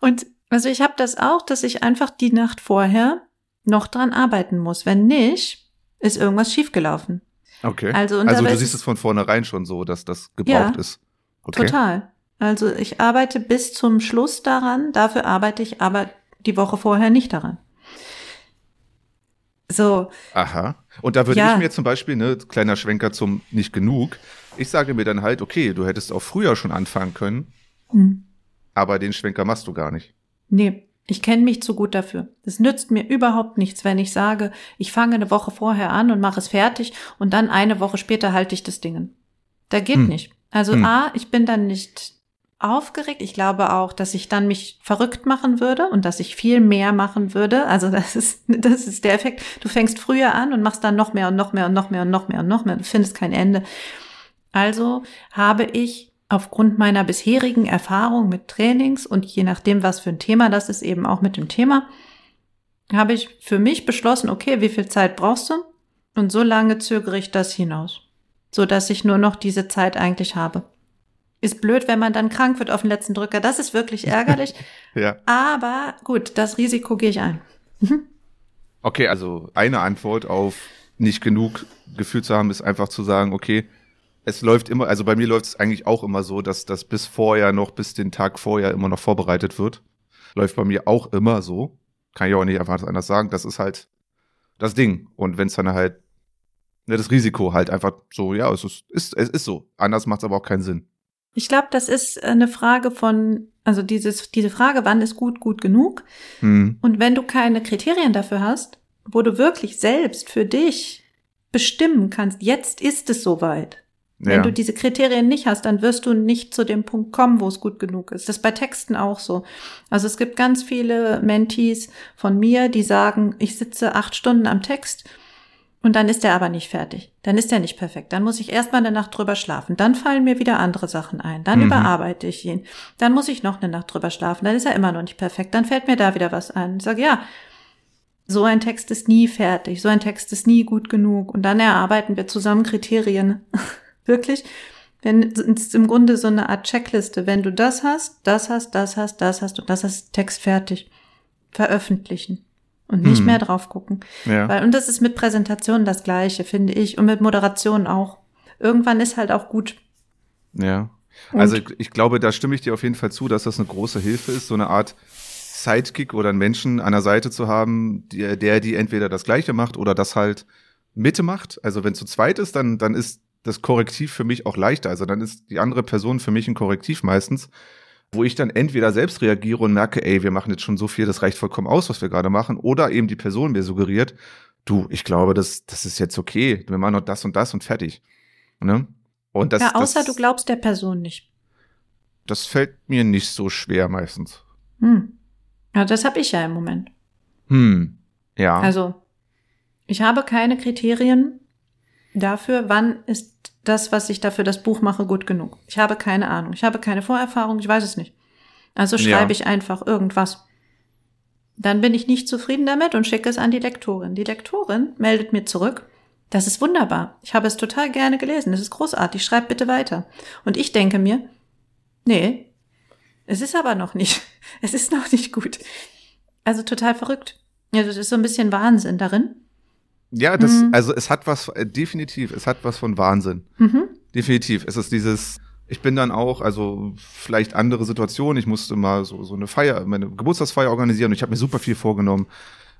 und also ich habe das auch, dass ich einfach die Nacht vorher noch dran arbeiten muss. Wenn nicht, ist irgendwas schiefgelaufen. Okay. Also, also du siehst es von vornherein schon so, dass das gebraucht ja, ist. Okay. Total. Also ich arbeite bis zum Schluss daran, dafür arbeite ich aber die Woche vorher nicht daran. So. Aha. Und da würde ja. ich mir zum Beispiel, ne, kleiner Schwenker zum nicht genug, ich sage mir dann halt, okay, du hättest auch früher schon anfangen können, hm. aber den Schwenker machst du gar nicht. Nee, ich kenne mich zu gut dafür. Es nützt mir überhaupt nichts, wenn ich sage, ich fange eine Woche vorher an und mache es fertig und dann eine Woche später halte ich das Ding. Da geht hm. nicht. Also hm. A, ich bin dann nicht aufgeregt. Ich glaube auch, dass ich dann mich verrückt machen würde und dass ich viel mehr machen würde. Also das ist, das ist der Effekt. Du fängst früher an und machst dann noch mehr und noch mehr und noch mehr und noch mehr und noch mehr. Du findest kein Ende. Also habe ich aufgrund meiner bisherigen Erfahrung mit Trainings und je nachdem, was für ein Thema das ist, eben auch mit dem Thema, habe ich für mich beschlossen, okay, wie viel Zeit brauchst du? Und so lange zögere ich das hinaus, so dass ich nur noch diese Zeit eigentlich habe. Ist blöd, wenn man dann krank wird auf den letzten Drücker. Das ist wirklich ärgerlich. ja. Aber gut, das Risiko gehe ich ein. Mhm. Okay, also eine Antwort auf nicht genug Gefühl zu haben, ist einfach zu sagen, okay, es läuft immer, also bei mir läuft es eigentlich auch immer so, dass das bis vorher noch, bis den Tag vorher immer noch vorbereitet wird. Läuft bei mir auch immer so. Kann ich auch nicht einfach anders sagen. Das ist halt das Ding. Und wenn es dann halt, ne, das Risiko halt einfach so, ja, es ist, ist, es ist so. Anders macht es aber auch keinen Sinn. Ich glaube, das ist eine Frage von, also dieses, diese Frage, wann ist gut gut genug? Hm. Und wenn du keine Kriterien dafür hast, wo du wirklich selbst für dich bestimmen kannst, jetzt ist es soweit. Ja. Wenn du diese Kriterien nicht hast, dann wirst du nicht zu dem Punkt kommen, wo es gut genug ist. Das ist bei Texten auch so. Also es gibt ganz viele Mentees von mir, die sagen, ich sitze acht Stunden am Text und dann ist er aber nicht fertig. Dann ist er nicht perfekt. Dann muss ich erstmal eine Nacht drüber schlafen. Dann fallen mir wieder andere Sachen ein. Dann mhm. überarbeite ich ihn. Dann muss ich noch eine Nacht drüber schlafen. Dann ist er immer noch nicht perfekt. Dann fällt mir da wieder was ein. Ich sage, ja, so ein Text ist nie fertig. So ein Text ist nie gut genug. Und dann erarbeiten wir zusammen Kriterien. Wirklich. Wenn es im Grunde so eine Art Checkliste. Wenn du das hast, das hast, das hast, das hast und das hast, Text fertig. Veröffentlichen und nicht hm. mehr drauf gucken. Ja. Weil, und das ist mit Präsentationen das Gleiche, finde ich, und mit Moderation auch. irgendwann ist halt auch gut. Ja. Und- Also ich, ich glaube, da stimme ich dir auf jeden Fall zu, dass das eine große Hilfe ist, so eine Art Sidekick oder einen Menschen an der Seite zu haben, der, der die entweder das Gleiche macht oder das halt Mitte macht. Also wenn zu zweit ist, dann, dann ist das Korrektiv für mich auch leichter. Also dann ist die andere Person für mich ein Korrektiv meistens, wo ich dann entweder selbst reagiere und merke, ey, wir machen jetzt schon so viel, das reicht vollkommen aus, was wir gerade machen, oder eben die Person mir suggeriert, du, ich glaube, das, das ist jetzt okay, wir machen noch das und das und fertig. Ne? Und das, ja, außer das, du glaubst der Person nicht. das fällt mir nicht so schwer meistens. Hm. Ja, das habe ich ja im Moment. Hm. Ja. Also, ich habe keine Kriterien dafür, wann ist das, was ich dafür das Buch mache, gut genug. Ich habe keine Ahnung. Ich habe keine Vorerfahrung, ich weiß es nicht. Also Ja. schreibe ich einfach irgendwas. Dann bin ich nicht zufrieden damit und schicke es an die Lektorin. Die Lektorin meldet mir zurück. Das ist wunderbar. Ich habe es total gerne gelesen. Das ist großartig. Schreib bitte weiter. Und ich denke mir, nee, es ist aber noch nicht. Es ist noch nicht gut. Also total verrückt. Also das ist so ein bisschen Wahnsinn darin. Ja, das, Mhm. also es hat was, äh, definitiv, es hat was von Wahnsinn. Mhm. Definitiv. Es ist dieses, ich bin dann auch, also vielleicht andere Situationen, ich musste mal so, so eine Feier, meine Geburtstagsfeier organisieren und ich habe mir super viel vorgenommen.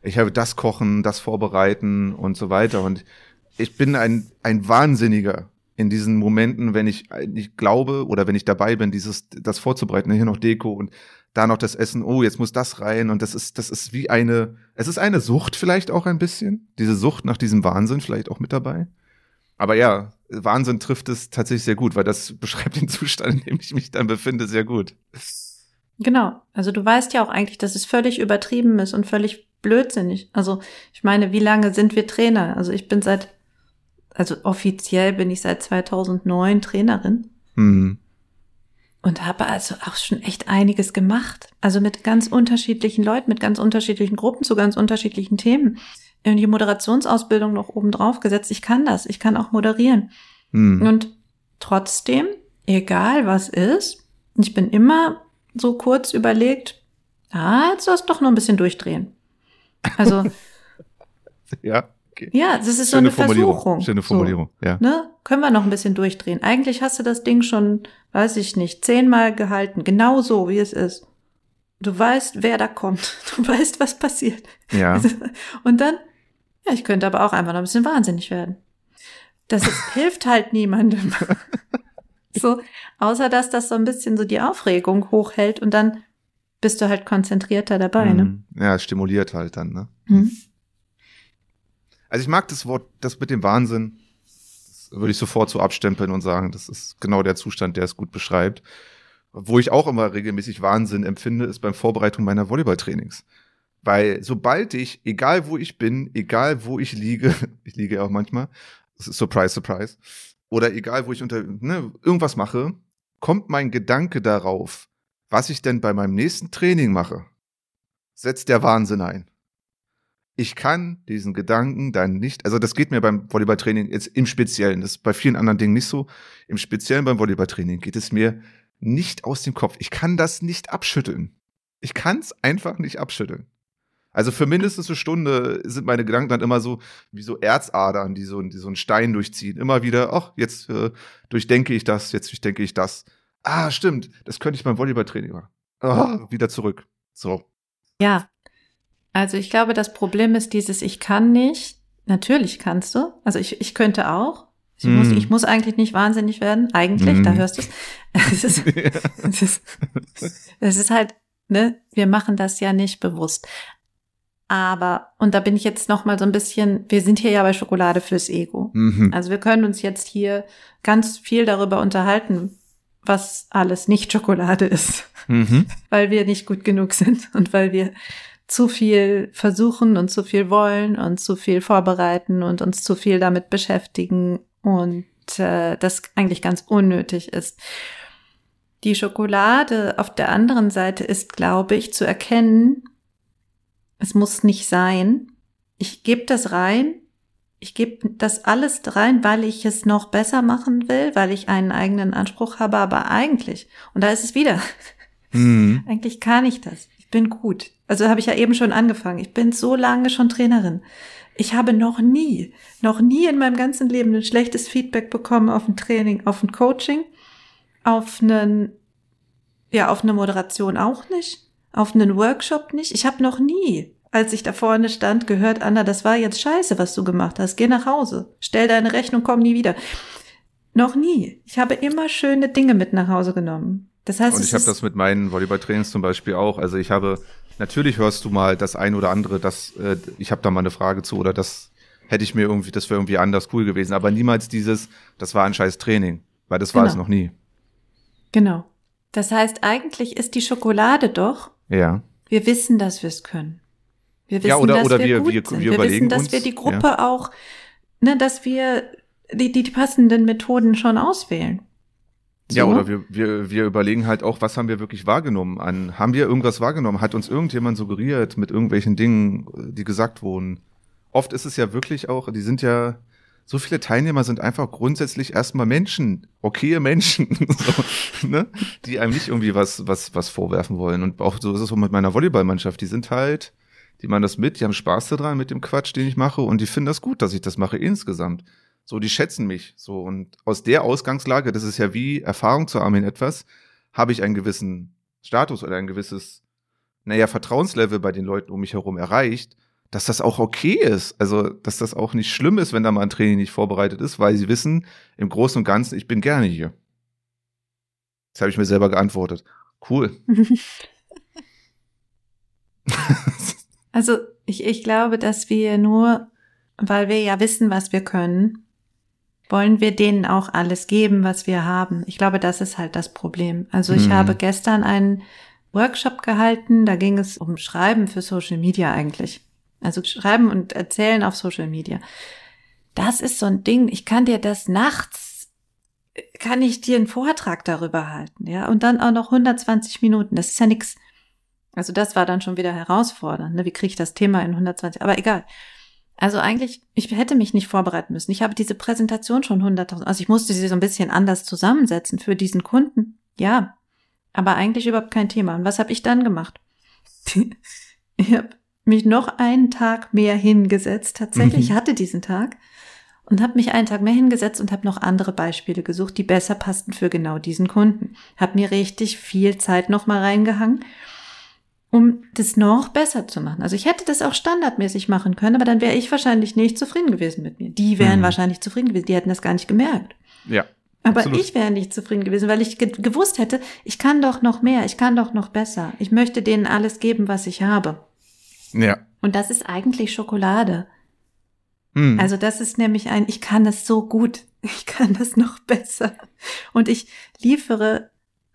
Ich habe das kochen, das vorbereiten und so weiter. Und ich bin ein, ein Wahnsinniger in diesen Momenten, wenn ich nicht glaube oder wenn ich dabei bin, dieses, das vorzubereiten, hier noch Deko und da noch das Essen, oh, jetzt muss das rein und das ist, das ist wie eine, es ist eine Sucht vielleicht auch ein bisschen, diese Sucht nach diesem Wahnsinn vielleicht auch mit dabei. Aber ja, Wahnsinn trifft es tatsächlich sehr gut, weil das beschreibt den Zustand, in dem ich mich dann befinde, sehr gut. Genau. Also du weißt ja auch eigentlich, dass es völlig übertrieben ist und völlig blödsinnig. Also ich meine, wie lange sind wir Trainer? Also ich bin seit, also offiziell bin ich seit 2009 Trainerin Hm. Und habe also auch schon echt einiges gemacht. Also mit ganz unterschiedlichen Leuten, mit ganz unterschiedlichen Gruppen zu ganz unterschiedlichen Themen. In die Moderationsausbildung noch oben drauf gesetzt. Ich kann das. Ich kann auch moderieren. Hm. Und trotzdem, egal was ist, ich bin immer so kurz überlegt, ah, jetzt sollst du doch noch ein bisschen durchdrehen. Also, Ja, okay. ja, das ist so Schöne eine Formulierung. Versuchung. Schöne Formulierung, ja. So, ne? Können wir noch ein bisschen durchdrehen. Eigentlich hast du das Ding schon, weiß ich nicht, zehnmal gehalten. Genau so, wie es ist. Du weißt, wer da kommt. Du weißt, was passiert. Ja. Und dann, ja, ich könnte aber auch einfach noch ein bisschen wahnsinnig werden. Das ist, hilft halt niemandem. so, außer dass das so ein bisschen so die Aufregung hochhält und dann bist du halt konzentrierter dabei, ne? Hm. Ja, stimuliert halt dann, ne? Mhm. Also ich mag das Wort, das mit dem Wahnsinn, würde ich sofort so abstempeln und sagen, das ist genau der Zustand, der es gut beschreibt. Wo ich auch immer regelmäßig Wahnsinn empfinde, ist beim Vorbereitung meiner Volleyballtrainings. Weil sobald ich, egal wo ich bin, egal wo ich liege, ich liege ja auch manchmal, das ist surprise, surprise, oder egal wo ich unter, ne, irgendwas mache, kommt mein Gedanke darauf, was ich denn bei meinem nächsten Training mache, setzt der Wahnsinn ein ich kann diesen Gedanken dann nicht, also das geht mir beim Volleyballtraining jetzt im Speziellen, das ist bei vielen anderen Dingen nicht so, im Speziellen beim Volleyballtraining geht es mir nicht aus dem Kopf. Ich kann das nicht abschütteln. Ich kann es einfach nicht abschütteln. Also für mindestens eine Stunde sind meine Gedanken dann immer so wie so Erzadern, die so, die so einen Stein durchziehen. Immer wieder, ach, jetzt äh, durchdenke ich das, jetzt durchdenke ich das. Ah, stimmt, das könnte ich beim Volleyballtraining machen. Ah, wieder zurück. So. Ja. Also ich glaube, das Problem ist dieses, ich kann nicht. Natürlich kannst du. Also ich, ich könnte auch. Ich, muss, Mhm. ich muss eigentlich nicht wahnsinnig werden. Eigentlich, Mhm. da hörst du es. Es ist, es ist, es ist halt, ne, wir machen das ja nicht bewusst. Aber, und da bin ich jetzt noch mal so ein bisschen, wir sind hier ja bei Schokolade fürs Ego. Mhm. Also wir können uns jetzt hier ganz viel darüber unterhalten, was alles nicht Schokolade ist Mhm. weil wir nicht gut genug sind und weil wir zu viel versuchen und zu viel wollen und zu viel vorbereiten und uns zu viel damit beschäftigen und äh, das eigentlich ganz unnötig ist. Die Schokolade auf der anderen Seite ist, glaube ich, zu erkennen, es muss nicht sein. Ich gebe das rein. Ich gebe das alles rein, weil ich es noch besser machen will, weil ich einen eigenen Anspruch habe, aber eigentlich, und da ist es wieder, Mhm. eigentlich kann ich das. bin gut. Also habe ich ja eben schon angefangen. Ich bin so lange schon Trainerin. Ich habe noch nie, noch nie in meinem ganzen Leben ein schlechtes Feedback bekommen auf ein Training, auf ein Coaching, auf einen, ja, auf eine Moderation auch nicht, auf einen Workshop nicht. Ich habe noch nie, als ich da vorne stand, gehört, Anna, das war jetzt scheiße, was du gemacht hast. Geh nach Hause. Stell deine Rechnung, komm nie wieder. Noch nie. Ich habe immer schöne Dinge mit nach Hause genommen. Das heißt, und ich habe das mit meinen Volleyballtrainings zum Beispiel auch. Also ich habe, natürlich hörst du mal das ein oder andere, das, äh, ich habe da mal eine Frage zu oder das hätte ich mir irgendwie, das wäre irgendwie anders cool gewesen. Aber niemals dieses, das war ein scheiß Training, weil das war Genau. es noch nie. Genau. Das heißt, eigentlich ist die Schokolade doch, Ja. wir wissen, dass wir es können. Wir wissen, Ja, oder- dass oder wir, wir- gut wir- sind. wir wir überlegen wissen, dass uns, wir die Gruppe auch, ne, dass wir die, die passenden Methoden schon auswählen. Ja, So. oder wir, wir, wir überlegen halt auch, was haben wir wirklich wahrgenommen an, haben wir irgendwas wahrgenommen? Hat uns irgendjemand suggeriert mit irgendwelchen Dingen, die gesagt wurden? Oft ist es ja wirklich auch, die sind ja, so viele Teilnehmer sind einfach grundsätzlich erstmal Menschen, okaye Menschen, so, ne? die einem nicht irgendwie was, was, was vorwerfen wollen. Und auch so ist es so mit meiner Volleyballmannschaft. Die sind halt, die machen das mit, die haben Spaß daran mit dem Quatsch, den ich mache und die finden das gut, dass ich das mache insgesamt. So, die schätzen mich. So, und aus der Ausgangslage, das ist ja wie Erfahrung zu haben in etwas, habe ich einen gewissen Status oder ein gewisses, naja, Vertrauenslevel bei den Leuten um mich herum erreicht, dass das auch okay ist. Also, dass das auch nicht schlimm ist, wenn da mal ein Training nicht vorbereitet ist, weil sie wissen, im Großen und Ganzen, ich bin gerne hier. Das habe ich mir selber geantwortet. Cool. Also ich, ich glaube, dass wir nur, weil wir ja wissen, was wir können, wollen wir denen auch alles geben, was wir haben. Ich glaube, das ist halt das Problem. Also ich Mhm. habe gestern einen Workshop gehalten, da ging es um Schreiben für Social Media eigentlich. Also Schreiben und Erzählen auf Social Media. Das ist so ein Ding, ich kann dir das nachts, kann ich dir einen Vortrag darüber halten, ja, und dann auch noch 120 Minuten, das ist ja nix. Also das war dann schon wieder herausfordernd. Ne? Wie kriege ich das Thema in 120? Aber egal. Also eigentlich, ich hätte mich nicht vorbereiten müssen. Ich habe diese Präsentation schon 100.000, also ich musste sie so ein bisschen anders zusammensetzen für diesen Kunden. Ja, aber eigentlich überhaupt kein Thema. Und was habe ich dann gemacht? ich habe mich noch einen Tag mehr hingesetzt. Tatsächlich, Mhm. ich hatte diesen Tag und habe mich einen Tag mehr hingesetzt und habe noch andere Beispiele gesucht, die besser passten für genau diesen Kunden. Habe mir richtig viel Zeit noch mal reingehangen um das noch besser zu machen. Also ich hätte das auch standardmäßig machen können, aber dann wäre ich wahrscheinlich nicht zufrieden gewesen mit mir. Die wären Mhm. wahrscheinlich zufrieden gewesen, die hätten das gar nicht gemerkt. Ja. Aber Absolut. ich wäre nicht zufrieden gewesen, weil ich ge gewusst hätte, ich kann doch noch mehr, ich kann doch noch besser. Ich möchte denen alles geben, was ich habe. Ja. Und das ist eigentlich Schokolade. Hm. Also das ist nämlich ein, ich kann das so gut, ich kann das noch besser. Und ich liefere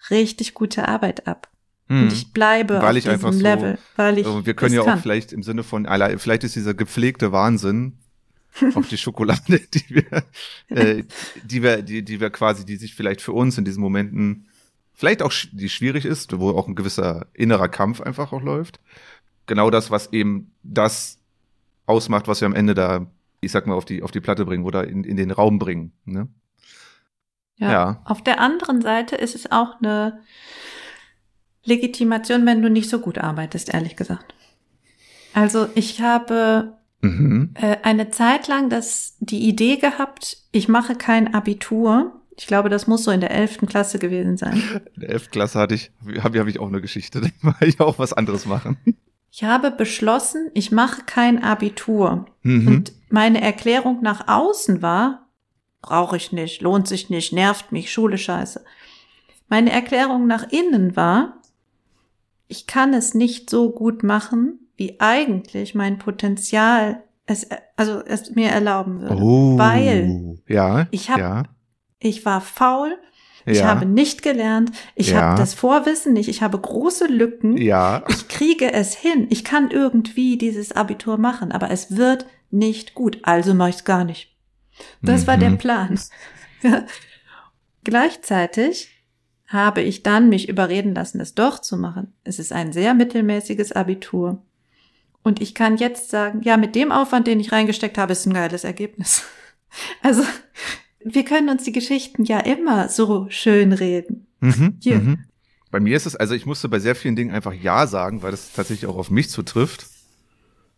richtig gute Arbeit ab. Hm. Und ich bleibe Weil auf ich diesem einfach so- Level, weil ich wir können ja kann. auch vielleicht im Sinne von, vielleicht ist dieser gepflegte Wahnsinn auf die Schokolade, die wir, äh, die wir, die, die wir quasi, die sich vielleicht für uns in diesen Momenten vielleicht auch, die schwierig ist, wo auch ein gewisser innerer Kampf einfach auch läuft. Genau das, was eben das ausmacht, was wir am Ende da, ich sag mal, auf die, auf die Platte bringen oder in, in den Raum bringen. Ne? Ja. Ja. Auf der anderen Seite ist es auch eine Legitimation, wenn du nicht so gut arbeitest, ehrlich gesagt. Also ich habe Mhm. äh, eine Zeit lang das, die Idee gehabt, ich mache kein Abitur. Ich glaube, das muss so in der elften Klasse gewesen sein. In der 11. Klasse hatte ich, habe hab ich auch eine Geschichte, da wollte ich auch was anderes machen. Ich habe beschlossen, ich mache kein Abitur. Mhm. Und meine Erklärung nach außen war, brauche ich nicht, lohnt sich nicht, nervt mich, Schule scheiße. Meine Erklärung nach innen war, ich kann es nicht so gut machen, wie eigentlich mein Potenzial es, also es mir erlauben würde. Oh. Weil ja, ich hab- ja, ich war faul, ich ja, habe nicht gelernt, ich Ja. habe das Vorwissen nicht, ich habe große Lücken. ja, Ich kriege es hin. Ich kann irgendwie dieses Abitur machen, aber es wird nicht gut. Also mache ich es gar nicht. Das war der Mhm. Plan. Gleichzeitig habe ich dann mich überreden lassen, es doch zu machen. Es ist ein sehr mittelmäßiges Abitur. Und ich kann jetzt sagen, ja, mit dem Aufwand, den ich reingesteckt habe, ist ein geiles Ergebnis. Also, wir können uns die Geschichten ja immer so schön reden. Mhm, Hier. mhm. Bei mir ist es, also ich musste bei sehr vielen Dingen einfach Ja sagen, weil das tatsächlich auch auf mich zutrifft.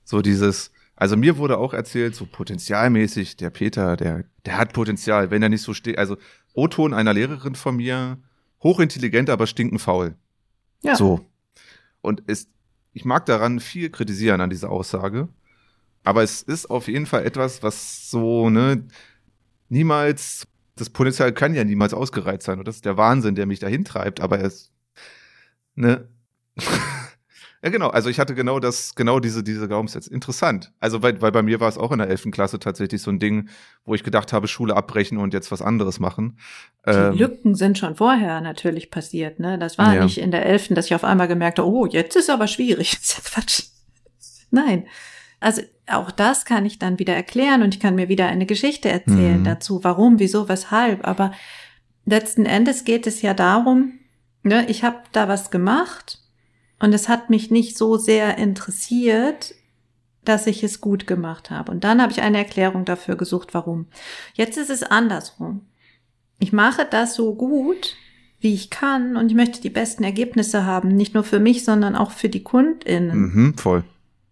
So dieses, also mir wurde auch erzählt, so potenzialmäßig, der Peter, der, der hat Potenzial, wenn er nicht so steht. Also O-Ton einer Lehrerin von mir, hochintelligent, aber stinkenfaul. Ja. So. Und ist, ich mag daran viel kritisieren an dieser Aussage. Aber es ist auf jeden Fall etwas, was so, ne, niemals, das Potenzial kann ja niemals ausgereizt sein. Und das ist der Wahnsinn, der mich dahin treibt. Aber es, ne, ja genau. Also ich hatte genau das, genau diese, diese Glaubenssätze. Interessant. Also weil, weil bei mir war es auch in der elften Klasse tatsächlich so ein Ding, wo ich gedacht habe, Schule abbrechen und jetzt was anderes machen. Die Ähm, Lücken sind schon vorher natürlich passiert, ne? Das war Ja. nicht in der Elften, dass ich auf einmal gemerkt habe, oh, jetzt ist aber schwierig. Das ist ja Quatsch. Nein. Also auch das kann ich dann wieder erklären und ich kann mir wieder eine Geschichte erzählen Mhm. dazu, warum, wieso, weshalb. Aber letzten Endes geht es ja darum, ne, ich habe da was gemacht und es hat mich nicht so sehr interessiert, dass ich es gut gemacht habe. Und dann habe ich eine Erklärung dafür gesucht, warum. Jetzt ist es andersrum. Ich mache das so gut, wie ich kann und ich möchte die besten Ergebnisse haben, nicht nur für mich, sondern auch für die KundInnen. Mhm, voll.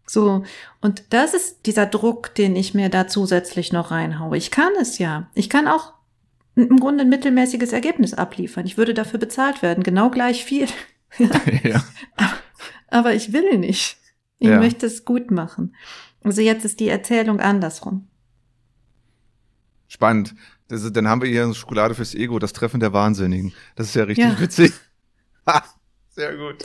So, und das ist dieser Druck, den ich mir da zusätzlich noch reinhaue. Ich kann es ja. Ich kann auch im Grunde ein mittelmäßiges Ergebnis abliefern. Ich würde dafür bezahlt werden, genau gleich viel. ja. Aber ich will nicht. Ich Ja. möchte es gut machen. Also jetzt ist die Erzählung andersrum. Spannend. Ist, dann haben wir hier eine Schokolade fürs Ego, das Treffen der Wahnsinnigen. Das ist ja richtig Ja. witzig. Ha, Sehr gut.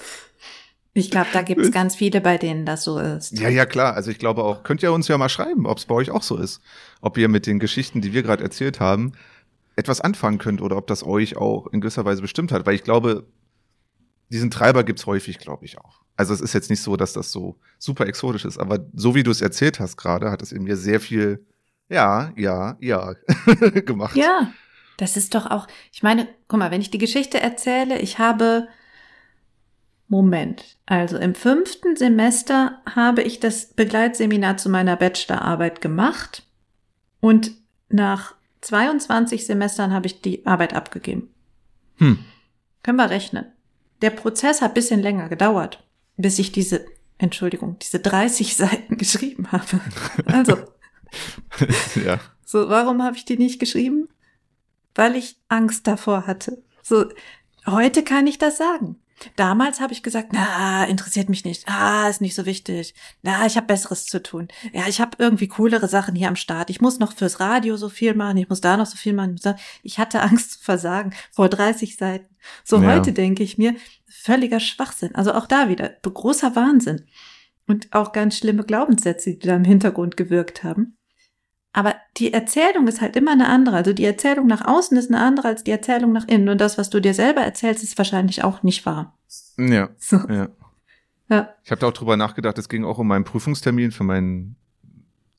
Ich glaube, da gibt es ganz viele, bei denen das so ist. Ja, ja, klar. Also ich glaube auch, könnt ihr uns ja mal schreiben, ob es bei euch auch so ist. Ob ihr mit den Geschichten, die wir gerade erzählt haben, etwas anfangen könnt oder ob das euch auch in gewisser Weise bestimmt hat. Weil ich glaube, diesen Treiber gibt's häufig, glaube ich auch. Also es ist jetzt nicht so, dass das so super exotisch ist, aber so wie du es erzählt hast gerade, hat es in mir sehr viel, ja, ja, ja gemacht. Ja, das ist doch auch, ich meine, guck mal, wenn ich die Geschichte erzähle, ich habe, Moment, also im fünften Semester habe ich das Begleitseminar zu meiner Bachelorarbeit gemacht und nach 22 Semestern habe ich die Arbeit abgegeben. Hm. Können wir rechnen. Der Prozess hat bisschen länger gedauert, bis ich diese, Entschuldigung, diese 30 Seiten geschrieben habe. Also, ja. so, warum habe ich die nicht geschrieben? Weil ich Angst davor hatte. So, heute kann ich das sagen. Damals habe ich gesagt, na, interessiert mich nicht. Ah, ist nicht so wichtig. Na, ich habe Besseres zu tun. Ja, ich habe irgendwie coolere Sachen hier am Start. Ich muss noch fürs Radio so viel machen. Ich muss da noch so viel machen. Ich hatte Angst zu versagen vor 30 Seiten. So Ja. heute denke ich mir, völliger Schwachsinn. Also auch da wieder großer Wahnsinn. Und auch ganz schlimme Glaubenssätze, die da im Hintergrund gewirkt haben. Aber die Erzählung ist halt immer eine andere. Also die Erzählung nach außen ist eine andere als die Erzählung nach innen. Und das, was du dir selber erzählst, ist wahrscheinlich auch nicht wahr. Ja. So. Ja. Ja. Ich habe da auch drüber nachgedacht, es ging auch um meinen Prüfungstermin für meinen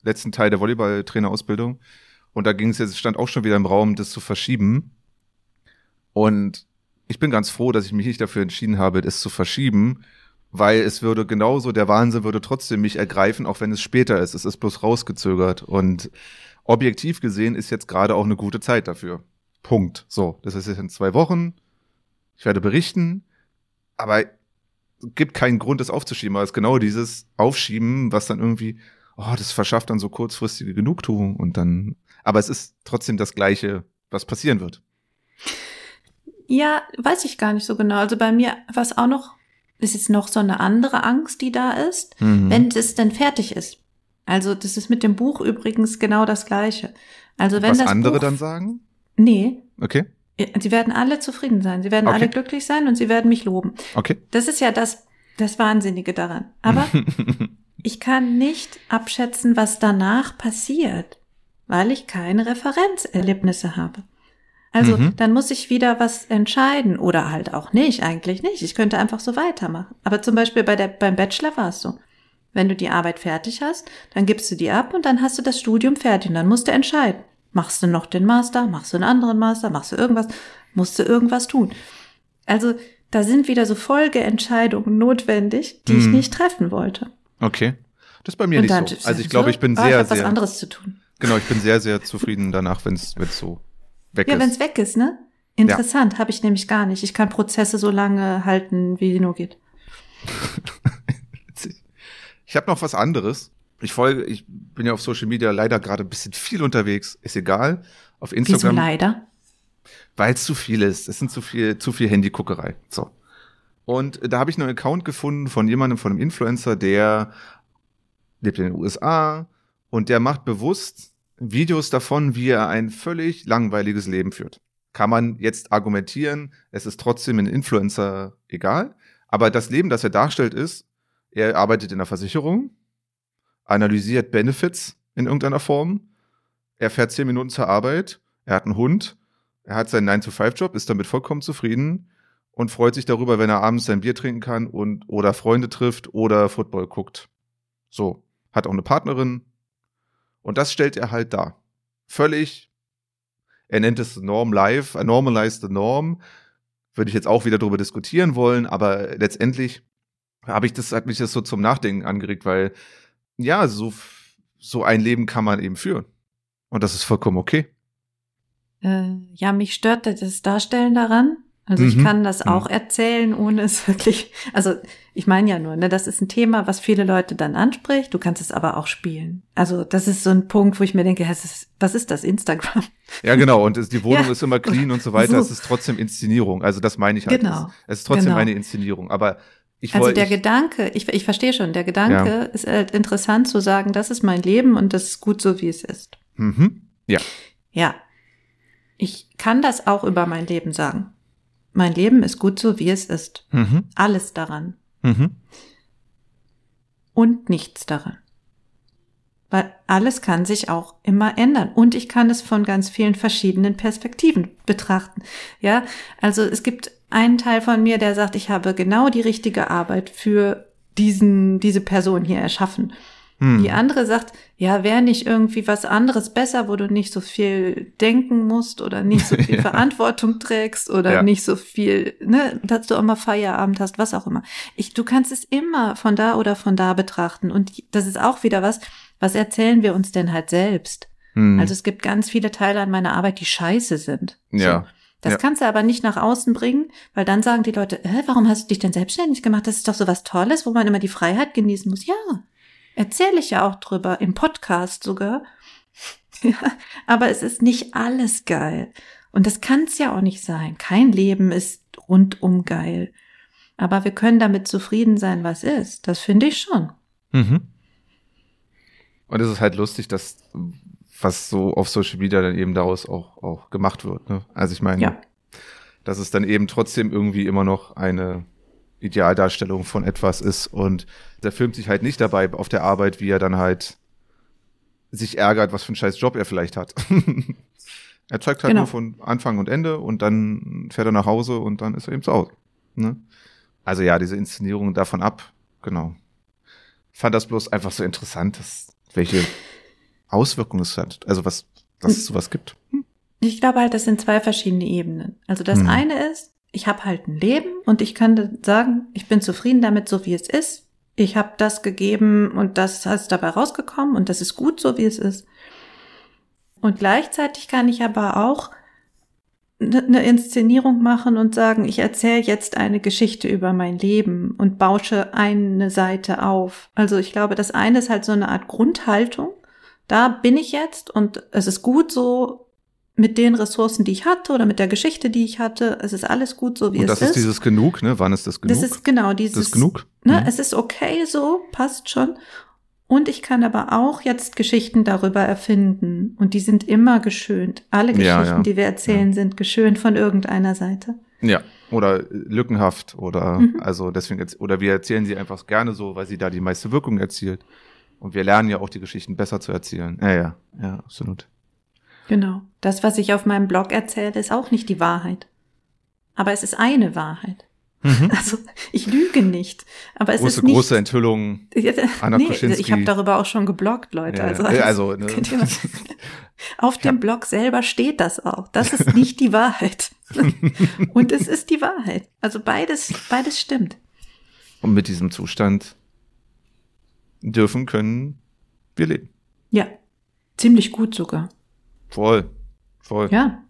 letzten Teil der Volleyballtrainerausbildung. Und da ging es jetzt, stand auch schon wieder im Raum, das zu verschieben. Und ich bin ganz froh, dass ich mich nicht dafür entschieden habe, das zu verschieben, weil es würde genauso, der Wahnsinn würde trotzdem mich ergreifen, auch wenn es später ist. Es ist bloß rausgezögert. Und objektiv gesehen ist jetzt gerade auch eine gute Zeit dafür. Punkt. So, das ist jetzt in zwei Wochen. Ich werde berichten. Aber gibt keinen Grund, das aufzuschieben, aber es ist genau dieses Aufschieben, was dann irgendwie, oh, das verschafft dann so kurzfristige Genugtuung und dann, aber es ist trotzdem das Gleiche, was passieren wird. Ja, weiß ich gar nicht so genau. Also bei mir, was auch noch, ist jetzt noch so eine andere Angst, die da ist, Mhm. wenn das denn fertig ist. Also das ist mit dem Buch übrigens genau das Gleiche. Also wenn was das andere Buch, dann sagen? Nee, Okay, sie werden alle zufrieden sein. Sie werden Okay. alle glücklich sein und sie werden mich loben. okay. Das ist ja das, das Wahnsinnige daran. Aber ich kann nicht abschätzen, was danach passiert, weil ich keine Referenzerlebnisse habe. Also Mhm. dann muss ich wieder was entscheiden oder halt auch nicht, eigentlich nicht. Ich könnte einfach so weitermachen. Aber zum Beispiel bei der, beim Bachelor war es so. Wenn du die Arbeit fertig hast, dann gibst du die ab und dann hast du das Studium fertig und dann musst du entscheiden. Machst du noch den Master, machst du einen anderen Master, machst du irgendwas, musst du irgendwas tun. Also da sind wieder so Folgeentscheidungen notwendig, die ich Mhm. nicht treffen wollte. okay. Das ist bei mir Und nicht so. Also ich glaube, ich bin Ah, sehr, ich hab was sehr, anderes zu tun. genau, ich bin sehr, sehr zufrieden danach, wenn es so weg Ja, wenn ist. es weg ist, ne? Interessant, habe ich nämlich gar nicht. Ich kann Prozesse so lange halten, wie nur geht. Ich habe noch was anderes. Ich folge, ich bin ja auf Social Media leider gerade ein bisschen viel unterwegs. Ist egal. Auf Wieso Instagram, leider? weil es zu viel ist. Es sind zu viel, zu viel Handyguckerei. So. Und da habe ich einen Account gefunden von jemandem, von einem Influencer, der lebt in den USA und der macht bewusst Videos davon, wie er ein völlig langweiliges Leben führt. Kann man jetzt argumentieren, es ist trotzdem ein Influencer egal, aber das Leben, das er darstellt, ist, er arbeitet in der Versicherung, analysiert Benefits in irgendeiner Form, er fährt zehn Minuten zur Arbeit, er hat einen Hund, er hat seinen 9-to-5-Job, ist damit vollkommen zufrieden und freut sich darüber, wenn er abends sein Bier trinken kann und oder Freunde trifft oder Football guckt. So. Hat auch eine Partnerin. Und das stellt er halt dar. Völlig, er nennt es Norm Life, normalize the norm. Würde ich jetzt auch wieder darüber diskutieren wollen, aber letztendlich habe ich das, hat mich das so zum Nachdenken angeregt, weil, ja, so, so ein Leben kann man eben führen. Und das ist vollkommen okay. Äh, ja, mich stört das Darstellen daran. Also ich Mhm. kann das Mhm. auch erzählen, ohne es wirklich, also ich meine ja nur, ne, das ist ein Thema, was viele Leute dann anspricht. Du kannst es aber auch spielen. Also das ist so ein Punkt, wo ich mir denke, ist, was ist das Instagram? Ja, genau. Und die Wohnung Ja. ist immer clean und so weiter. So. Es ist trotzdem Inszenierung. Also das meine ich halt. Genau. Es, ist trotzdem Genau. eine Inszenierung. Aber ich Also der ich, Gedanke, ich, ich verstehe schon, der Gedanke ist halt interessant zu sagen, das ist mein Leben und das ist gut so, wie es ist. mhm. ja, Ja. Ich kann das auch über mein Leben sagen. Mein Leben ist gut so, wie es ist. mhm. Alles daran. Mhm. und nichts daran. Weil alles kann sich auch immer ändern. Und ich kann es von ganz vielen verschiedenen Perspektiven betrachten. Ja, also es gibt einen Teil von mir, der sagt, ich habe genau die richtige Arbeit für diesen, diese Person hier erschaffen. Hm. Die andere sagt, ja, wäre nicht irgendwie was anderes besser, wo du nicht so viel denken musst oder nicht so viel Ja. Verantwortung trägst oder Ja. nicht so viel, ne, dass du auch mal Feierabend hast, was auch immer. Ich, du kannst es immer von da oder von da betrachten. Und das ist auch wieder was, was erzählen wir uns denn halt selbst? Hm. Also es gibt ganz viele Teile an meiner Arbeit, die scheiße sind. Ja. So. Das Ja. kannst du aber nicht nach außen bringen, weil dann sagen die Leute, äh, warum hast du dich denn selbstständig gemacht? Das ist doch so was Tolles, wo man immer die Freiheit genießen muss. Ja, erzähle ich ja auch drüber, im Podcast sogar. ja, aber es ist nicht alles geil. Und das kann es ja auch nicht sein. Kein Leben ist rundum geil. Aber wir können damit zufrieden sein, was ist. Das finde ich schon. Mhm. Und es ist halt lustig, dass was so auf Social Media dann eben daraus auch, auch gemacht wird. Ne? Also ich meine, Ja. dass es dann eben trotzdem irgendwie immer noch eine Idealdarstellung von etwas ist und der filmt sich halt nicht dabei auf der Arbeit, wie er dann halt sich ärgert, was für einen scheiß Job er vielleicht hat. er zeigt halt Genau. nur von Anfang und Ende und dann fährt er nach Hause und dann ist er eben zu Hause. Ne? Also ja, diese Inszenierung davon ab, genau. Fand das bloß einfach so interessant, dass, welche Auswirkungen es hat. Also was, dass es sowas gibt. Ich glaube halt, das sind zwei verschiedene Ebenen. Also das Hm. eine ist, ich habe halt ein Leben und ich kann sagen, ich bin zufrieden damit, so wie es ist. Ich habe das gegeben und das ist dabei rausgekommen und das ist gut, so wie es ist. Und gleichzeitig kann ich aber auch ne- eine Inszenierung machen und sagen, ich erzähle jetzt eine Geschichte über mein Leben und bausche eine Seite auf. Also ich glaube, das eine ist halt so eine Art Grundhaltung. Da bin ich jetzt und es ist gut so mit den Ressourcen, die ich hatte oder mit der Geschichte, die ich hatte. Es ist alles gut so, wie Und es das ist dieses Genug, ne? Wann ist das genug? Das ist genau dieses. das ist genug? Ne, Mhm. Es ist okay so, passt schon. Und ich kann aber auch jetzt Geschichten darüber erfinden. Und die sind immer geschönt. Alle Ja, Geschichten, ja. die wir erzählen, sind geschönt von irgendeiner Seite. Ja, oder lückenhaft oder Mhm. also deswegen jetzt oder wir erzählen sie einfach gerne so, weil sie da die meiste Wirkung erzielt. Und wir lernen ja auch die Geschichten besser zu erzählen. Ja, ja, ja, absolut. Genau. Das, was ich auf meinem Blog erzähle, ist auch nicht die Wahrheit. Aber es ist eine Wahrheit. Mhm. Also ich lüge nicht. Aber es große, ist nicht. große Enthüllung. Anna nee, Kuschinski. ich habe darüber auch schon gebloggt, Leute. Ja, also, ja. also ne? könnt ihr mal- Auf dem Blog selber steht das auch. Das ist nicht die Wahrheit. Und es ist die Wahrheit. Also beides, beides stimmt. Und mit diesem Zustand dürfen, können wir leben. Ja. Ziemlich gut sogar. Voll. Voll. Ja.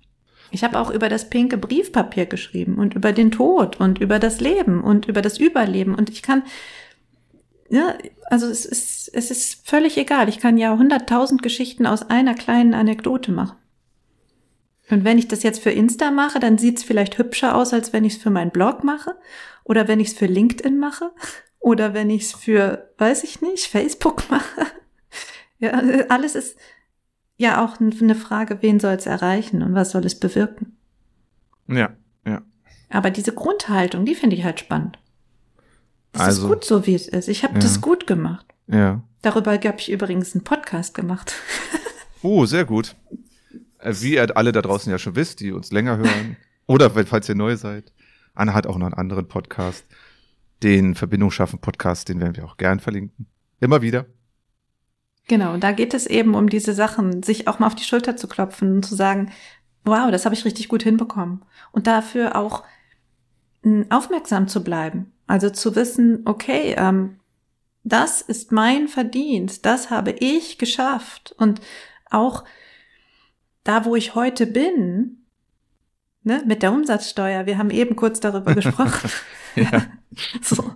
Ich habe auch über das pinke Briefpapier geschrieben und über den Tod und über das Leben und über das Überleben. Und ich kann, ja, also es ist, es ist völlig egal. Ich kann ja hunderttausend Geschichten aus einer kleinen Anekdote machen. Und wenn ich das jetzt für Insta mache, dann sieht's vielleicht hübscher aus, als wenn ich es für meinen Blog mache oder wenn ich es für LinkedIn mache oder wenn ich es für, weiß ich nicht, Facebook mache. Ja, alles ist ja auch eine Frage, wen soll es erreichen und was soll es bewirken. Ja, ja. Aber diese Grundhaltung, die finde ich halt spannend. Das Also- ist gut so, wie es ist. Ich habe Ja. das gut gemacht. Ja. Darüber habe ich übrigens einen Podcast gemacht. Oh, sehr gut. Äh, Wie ihr alle da draußen ja schon wisst, die uns länger hören, oder falls ihr neu seid, Anna hat auch noch einen anderen Podcast, den Verbindung schaffen Podcast, den werden wir auch gern verlinken. Immer wieder. Genau, da geht es eben um diese Sachen, sich auch mal auf die Schulter zu klopfen und zu sagen, wow, das habe ich richtig gut hinbekommen. Und dafür auch mh, aufmerksam zu bleiben. Also zu wissen, okay, ähm, das ist mein Verdienst, das habe ich geschafft. Und auch da, wo ich heute bin, ne, mit der Umsatzsteuer, wir haben eben kurz darüber gesprochen. Ja. so,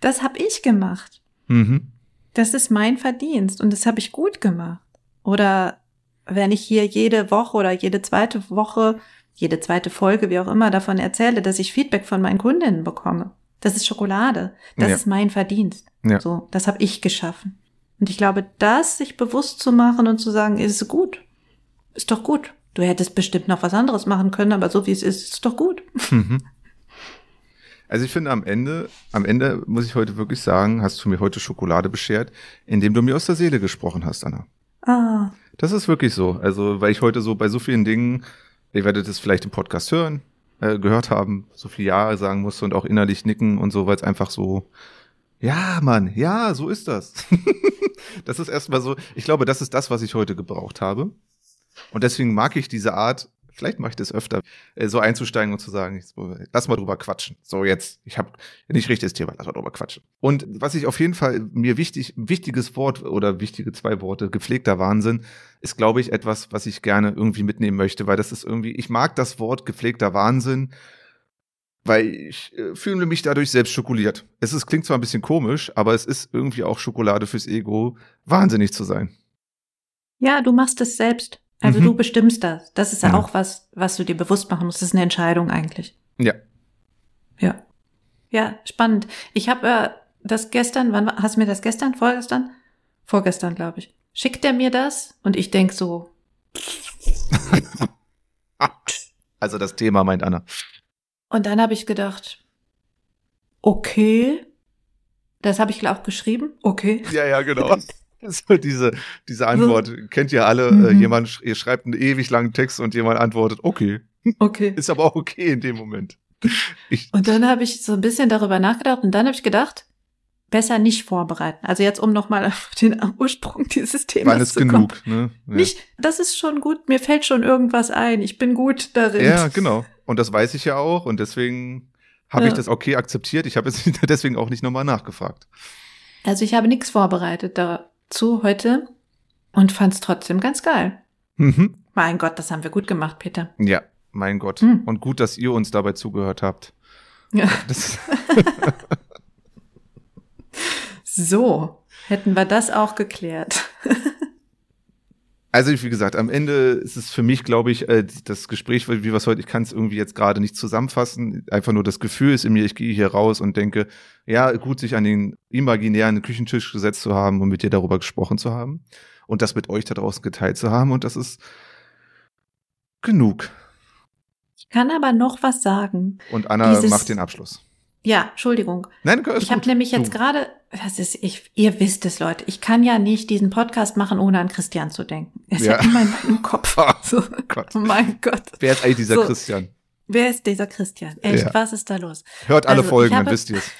das habe ich gemacht. Mhm. Das ist mein Verdienst und das habe ich gut gemacht. Oder wenn ich hier jede Woche oder jede zweite Woche, jede zweite Folge, wie auch immer, davon erzähle, dass ich Feedback von meinen Kundinnen bekomme. Das ist Schokolade. Das Ja. ist mein Verdienst. Ja. So, das habe ich geschaffen. Und ich glaube, das sich bewusst zu machen und zu sagen, ist gut. Ist doch gut. Du hättest bestimmt noch was anderes machen können, aber so wie es ist, ist doch gut. Mhm. Also ich finde am Ende, am Ende muss ich heute wirklich sagen, hast du mir heute Schokolade beschert, indem du mir aus der Seele gesprochen hast, Anna. Ah, Das ist wirklich so. Also, weil ich heute so bei so vielen Dingen, ihr werdet es vielleicht im Podcast hören, äh, gehört haben, so viel Ja sagen musste und auch innerlich nicken und so, weil es einfach so, ja, Mann, ja, so ist das. das ist erstmal so, ich glaube, das ist das, was ich heute gebraucht habe. Und deswegen mag ich diese Art, vielleicht mache ich das öfter, äh, so einzusteigen und zu sagen, lass mal drüber quatschen. So jetzt, ich habe nicht richtiges Thema, lass mal drüber quatschen. Und was ich auf jeden Fall mir wichtig, wichtiges Wort oder wichtige zwei Worte, gepflegter Wahnsinn, ist, glaube ich, etwas, was ich gerne irgendwie mitnehmen möchte, weil das ist irgendwie, ich mag das Wort gepflegter Wahnsinn, weil ich äh, fühle mich dadurch selbst schokoliert. Es ist, klingt zwar ein bisschen komisch, aber es ist irgendwie auch Schokolade fürs Ego, wahnsinnig zu sein. Ja, du machst es selbst. Also Mhm. du bestimmst das. Das ist ja Mhm. auch was, was du dir bewusst machen musst. Das ist eine Entscheidung eigentlich. Ja. Ja. Ja, spannend. Ich habe äh, das gestern, wann hast du mir das gestern, vorgestern? Vorgestern, glaube ich. Schickt er mir das? Und ich denk so, Also das Thema meint Anna. und dann habe ich gedacht, okay. Das habe ich auch geschrieben. Okay. Ja, ja, genau. So diese, diese Antwort kennt ihr alle. Mhm. Äh, jemand, sch- ihr schreibt einen ewig langen Text und jemand antwortet, okay. Okay. Ist aber auch okay in dem Moment. Ich, Und dann habe ich so ein bisschen darüber nachgedacht und dann habe ich gedacht, besser nicht vorbereiten. Also jetzt, um nochmal auf den Ursprung dieses Themas ist zu kommen. genug, ne? Ja. Nicht, das ist schon gut, mir fällt schon irgendwas ein. Ich bin gut darin. Ja, genau. Und das weiß ich ja auch und deswegen habe ich Ja. das okay akzeptiert. Ich habe jetzt deswegen auch nicht nochmal nachgefragt. Also ich habe nichts vorbereitet dazu heute und fand es trotzdem ganz geil. Mhm. Mein Gott, das haben wir gut gemacht, Peter. Ja, mein Gott. Hm. Und gut, dass ihr uns dabei zugehört habt. Ja. So, hätten wir das auch geklärt. also wie gesagt, am Ende ist es für mich, glaube ich, äh, das Gespräch, wie wir es heute, ich kann es irgendwie jetzt gerade nicht zusammenfassen. Einfach nur das Gefühl ist in mir, ich gehe hier raus und denke, ja, gut, sich an den imaginären Küchentisch gesetzt zu haben und mit dir darüber gesprochen zu haben und das mit euch da draußen geteilt zu haben. Und das ist genug. Ich kann aber noch was sagen. Und Anna Dieses- macht den Abschluss. Ja, Entschuldigung. Nein, ist Ich habe nämlich jetzt gerade, das ist, ich, ihr wisst es, Leute, ich kann ja nicht diesen Podcast machen, ohne an Christian zu denken. Er ist ja, Ja. immer in meinem Kopf. So. Gott. Oh mein Gott. Wer ist eigentlich dieser So. Christian? Wer ist dieser Christian? Echt, Ja. was ist da los? Hört alle Also, Folgen, ich dann habe- wisst ihr es.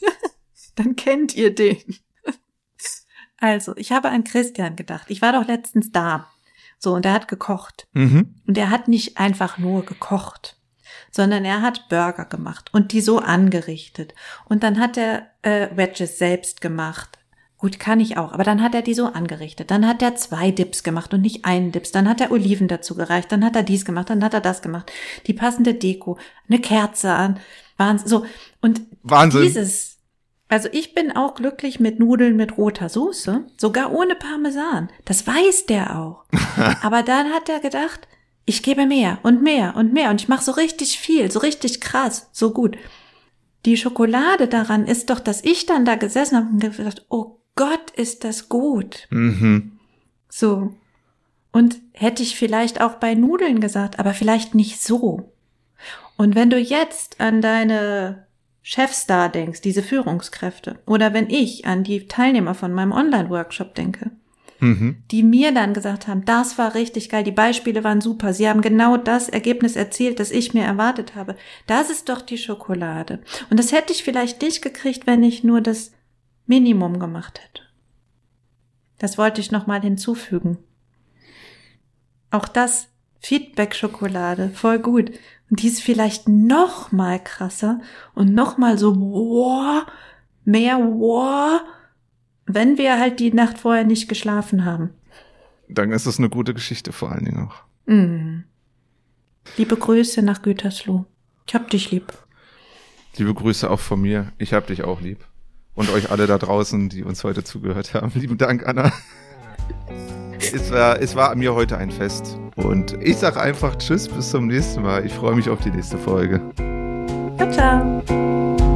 Dann kennt ihr den. Also, ich habe an Christian gedacht. Ich war doch letztens da. So, und er hat gekocht. Mhm. Und er hat nicht einfach nur gekocht, sondern er hat Burger gemacht und die so angerichtet. Und dann hat er äh, Wedges selbst gemacht. Gut, kann ich auch. Aber dann hat er die so angerichtet. Dann hat er zwei Dips gemacht und nicht einen Dips. Dann hat er Oliven dazu gereicht. Dann hat er dies gemacht. Dann hat er das gemacht. Die passende Deko. Eine Kerze an. Wahnsinn. So. Und Wahnsinn. dieses, also ich bin auch glücklich mit Nudeln mit roter Soße. Sogar ohne Parmesan. Das weiß der auch. Aber dann hat er gedacht, ich gebe mehr und mehr und mehr. Und ich mache so richtig viel. So richtig krass. So gut. Die Schokolade daran ist doch, dass ich dann da gesessen habe und gedacht, oh Gott, ist das gut. Mhm. So. Und hätte ich vielleicht auch bei Nudeln gesagt, aber vielleicht nicht so. Und wenn du jetzt an deine Chefs da denkst, diese Führungskräfte, oder wenn ich an die Teilnehmer von meinem Online-Workshop denke, Mhm. die mir dann gesagt haben, das war richtig geil, die Beispiele waren super, sie haben genau das Ergebnis erzielt, das ich mir erwartet habe. Das ist doch die Schokolade. Und das hätte ich vielleicht nicht gekriegt, wenn ich nur das Minimum gemacht hätte. Das wollte ich nochmal hinzufügen. Auch das Feedback-Schokolade, voll gut. Und die ist vielleicht noch mal krasser und noch mal so, wow, mehr wow, wenn wir halt die Nacht vorher nicht geschlafen haben. Dann ist es eine gute Geschichte vor allen Dingen auch. Mm. Liebe Grüße nach Gütersloh. Ich hab dich lieb. Liebe Grüße auch von mir. Ich hab dich auch lieb. Und euch alle da draußen, die uns heute zugehört haben. Lieben Dank, Anna. Es war, es war mir heute ein Fest. Und ich sag einfach Tschüss, bis zum nächsten Mal. Ich freue mich auf die nächste Folge. Ciao, ciao.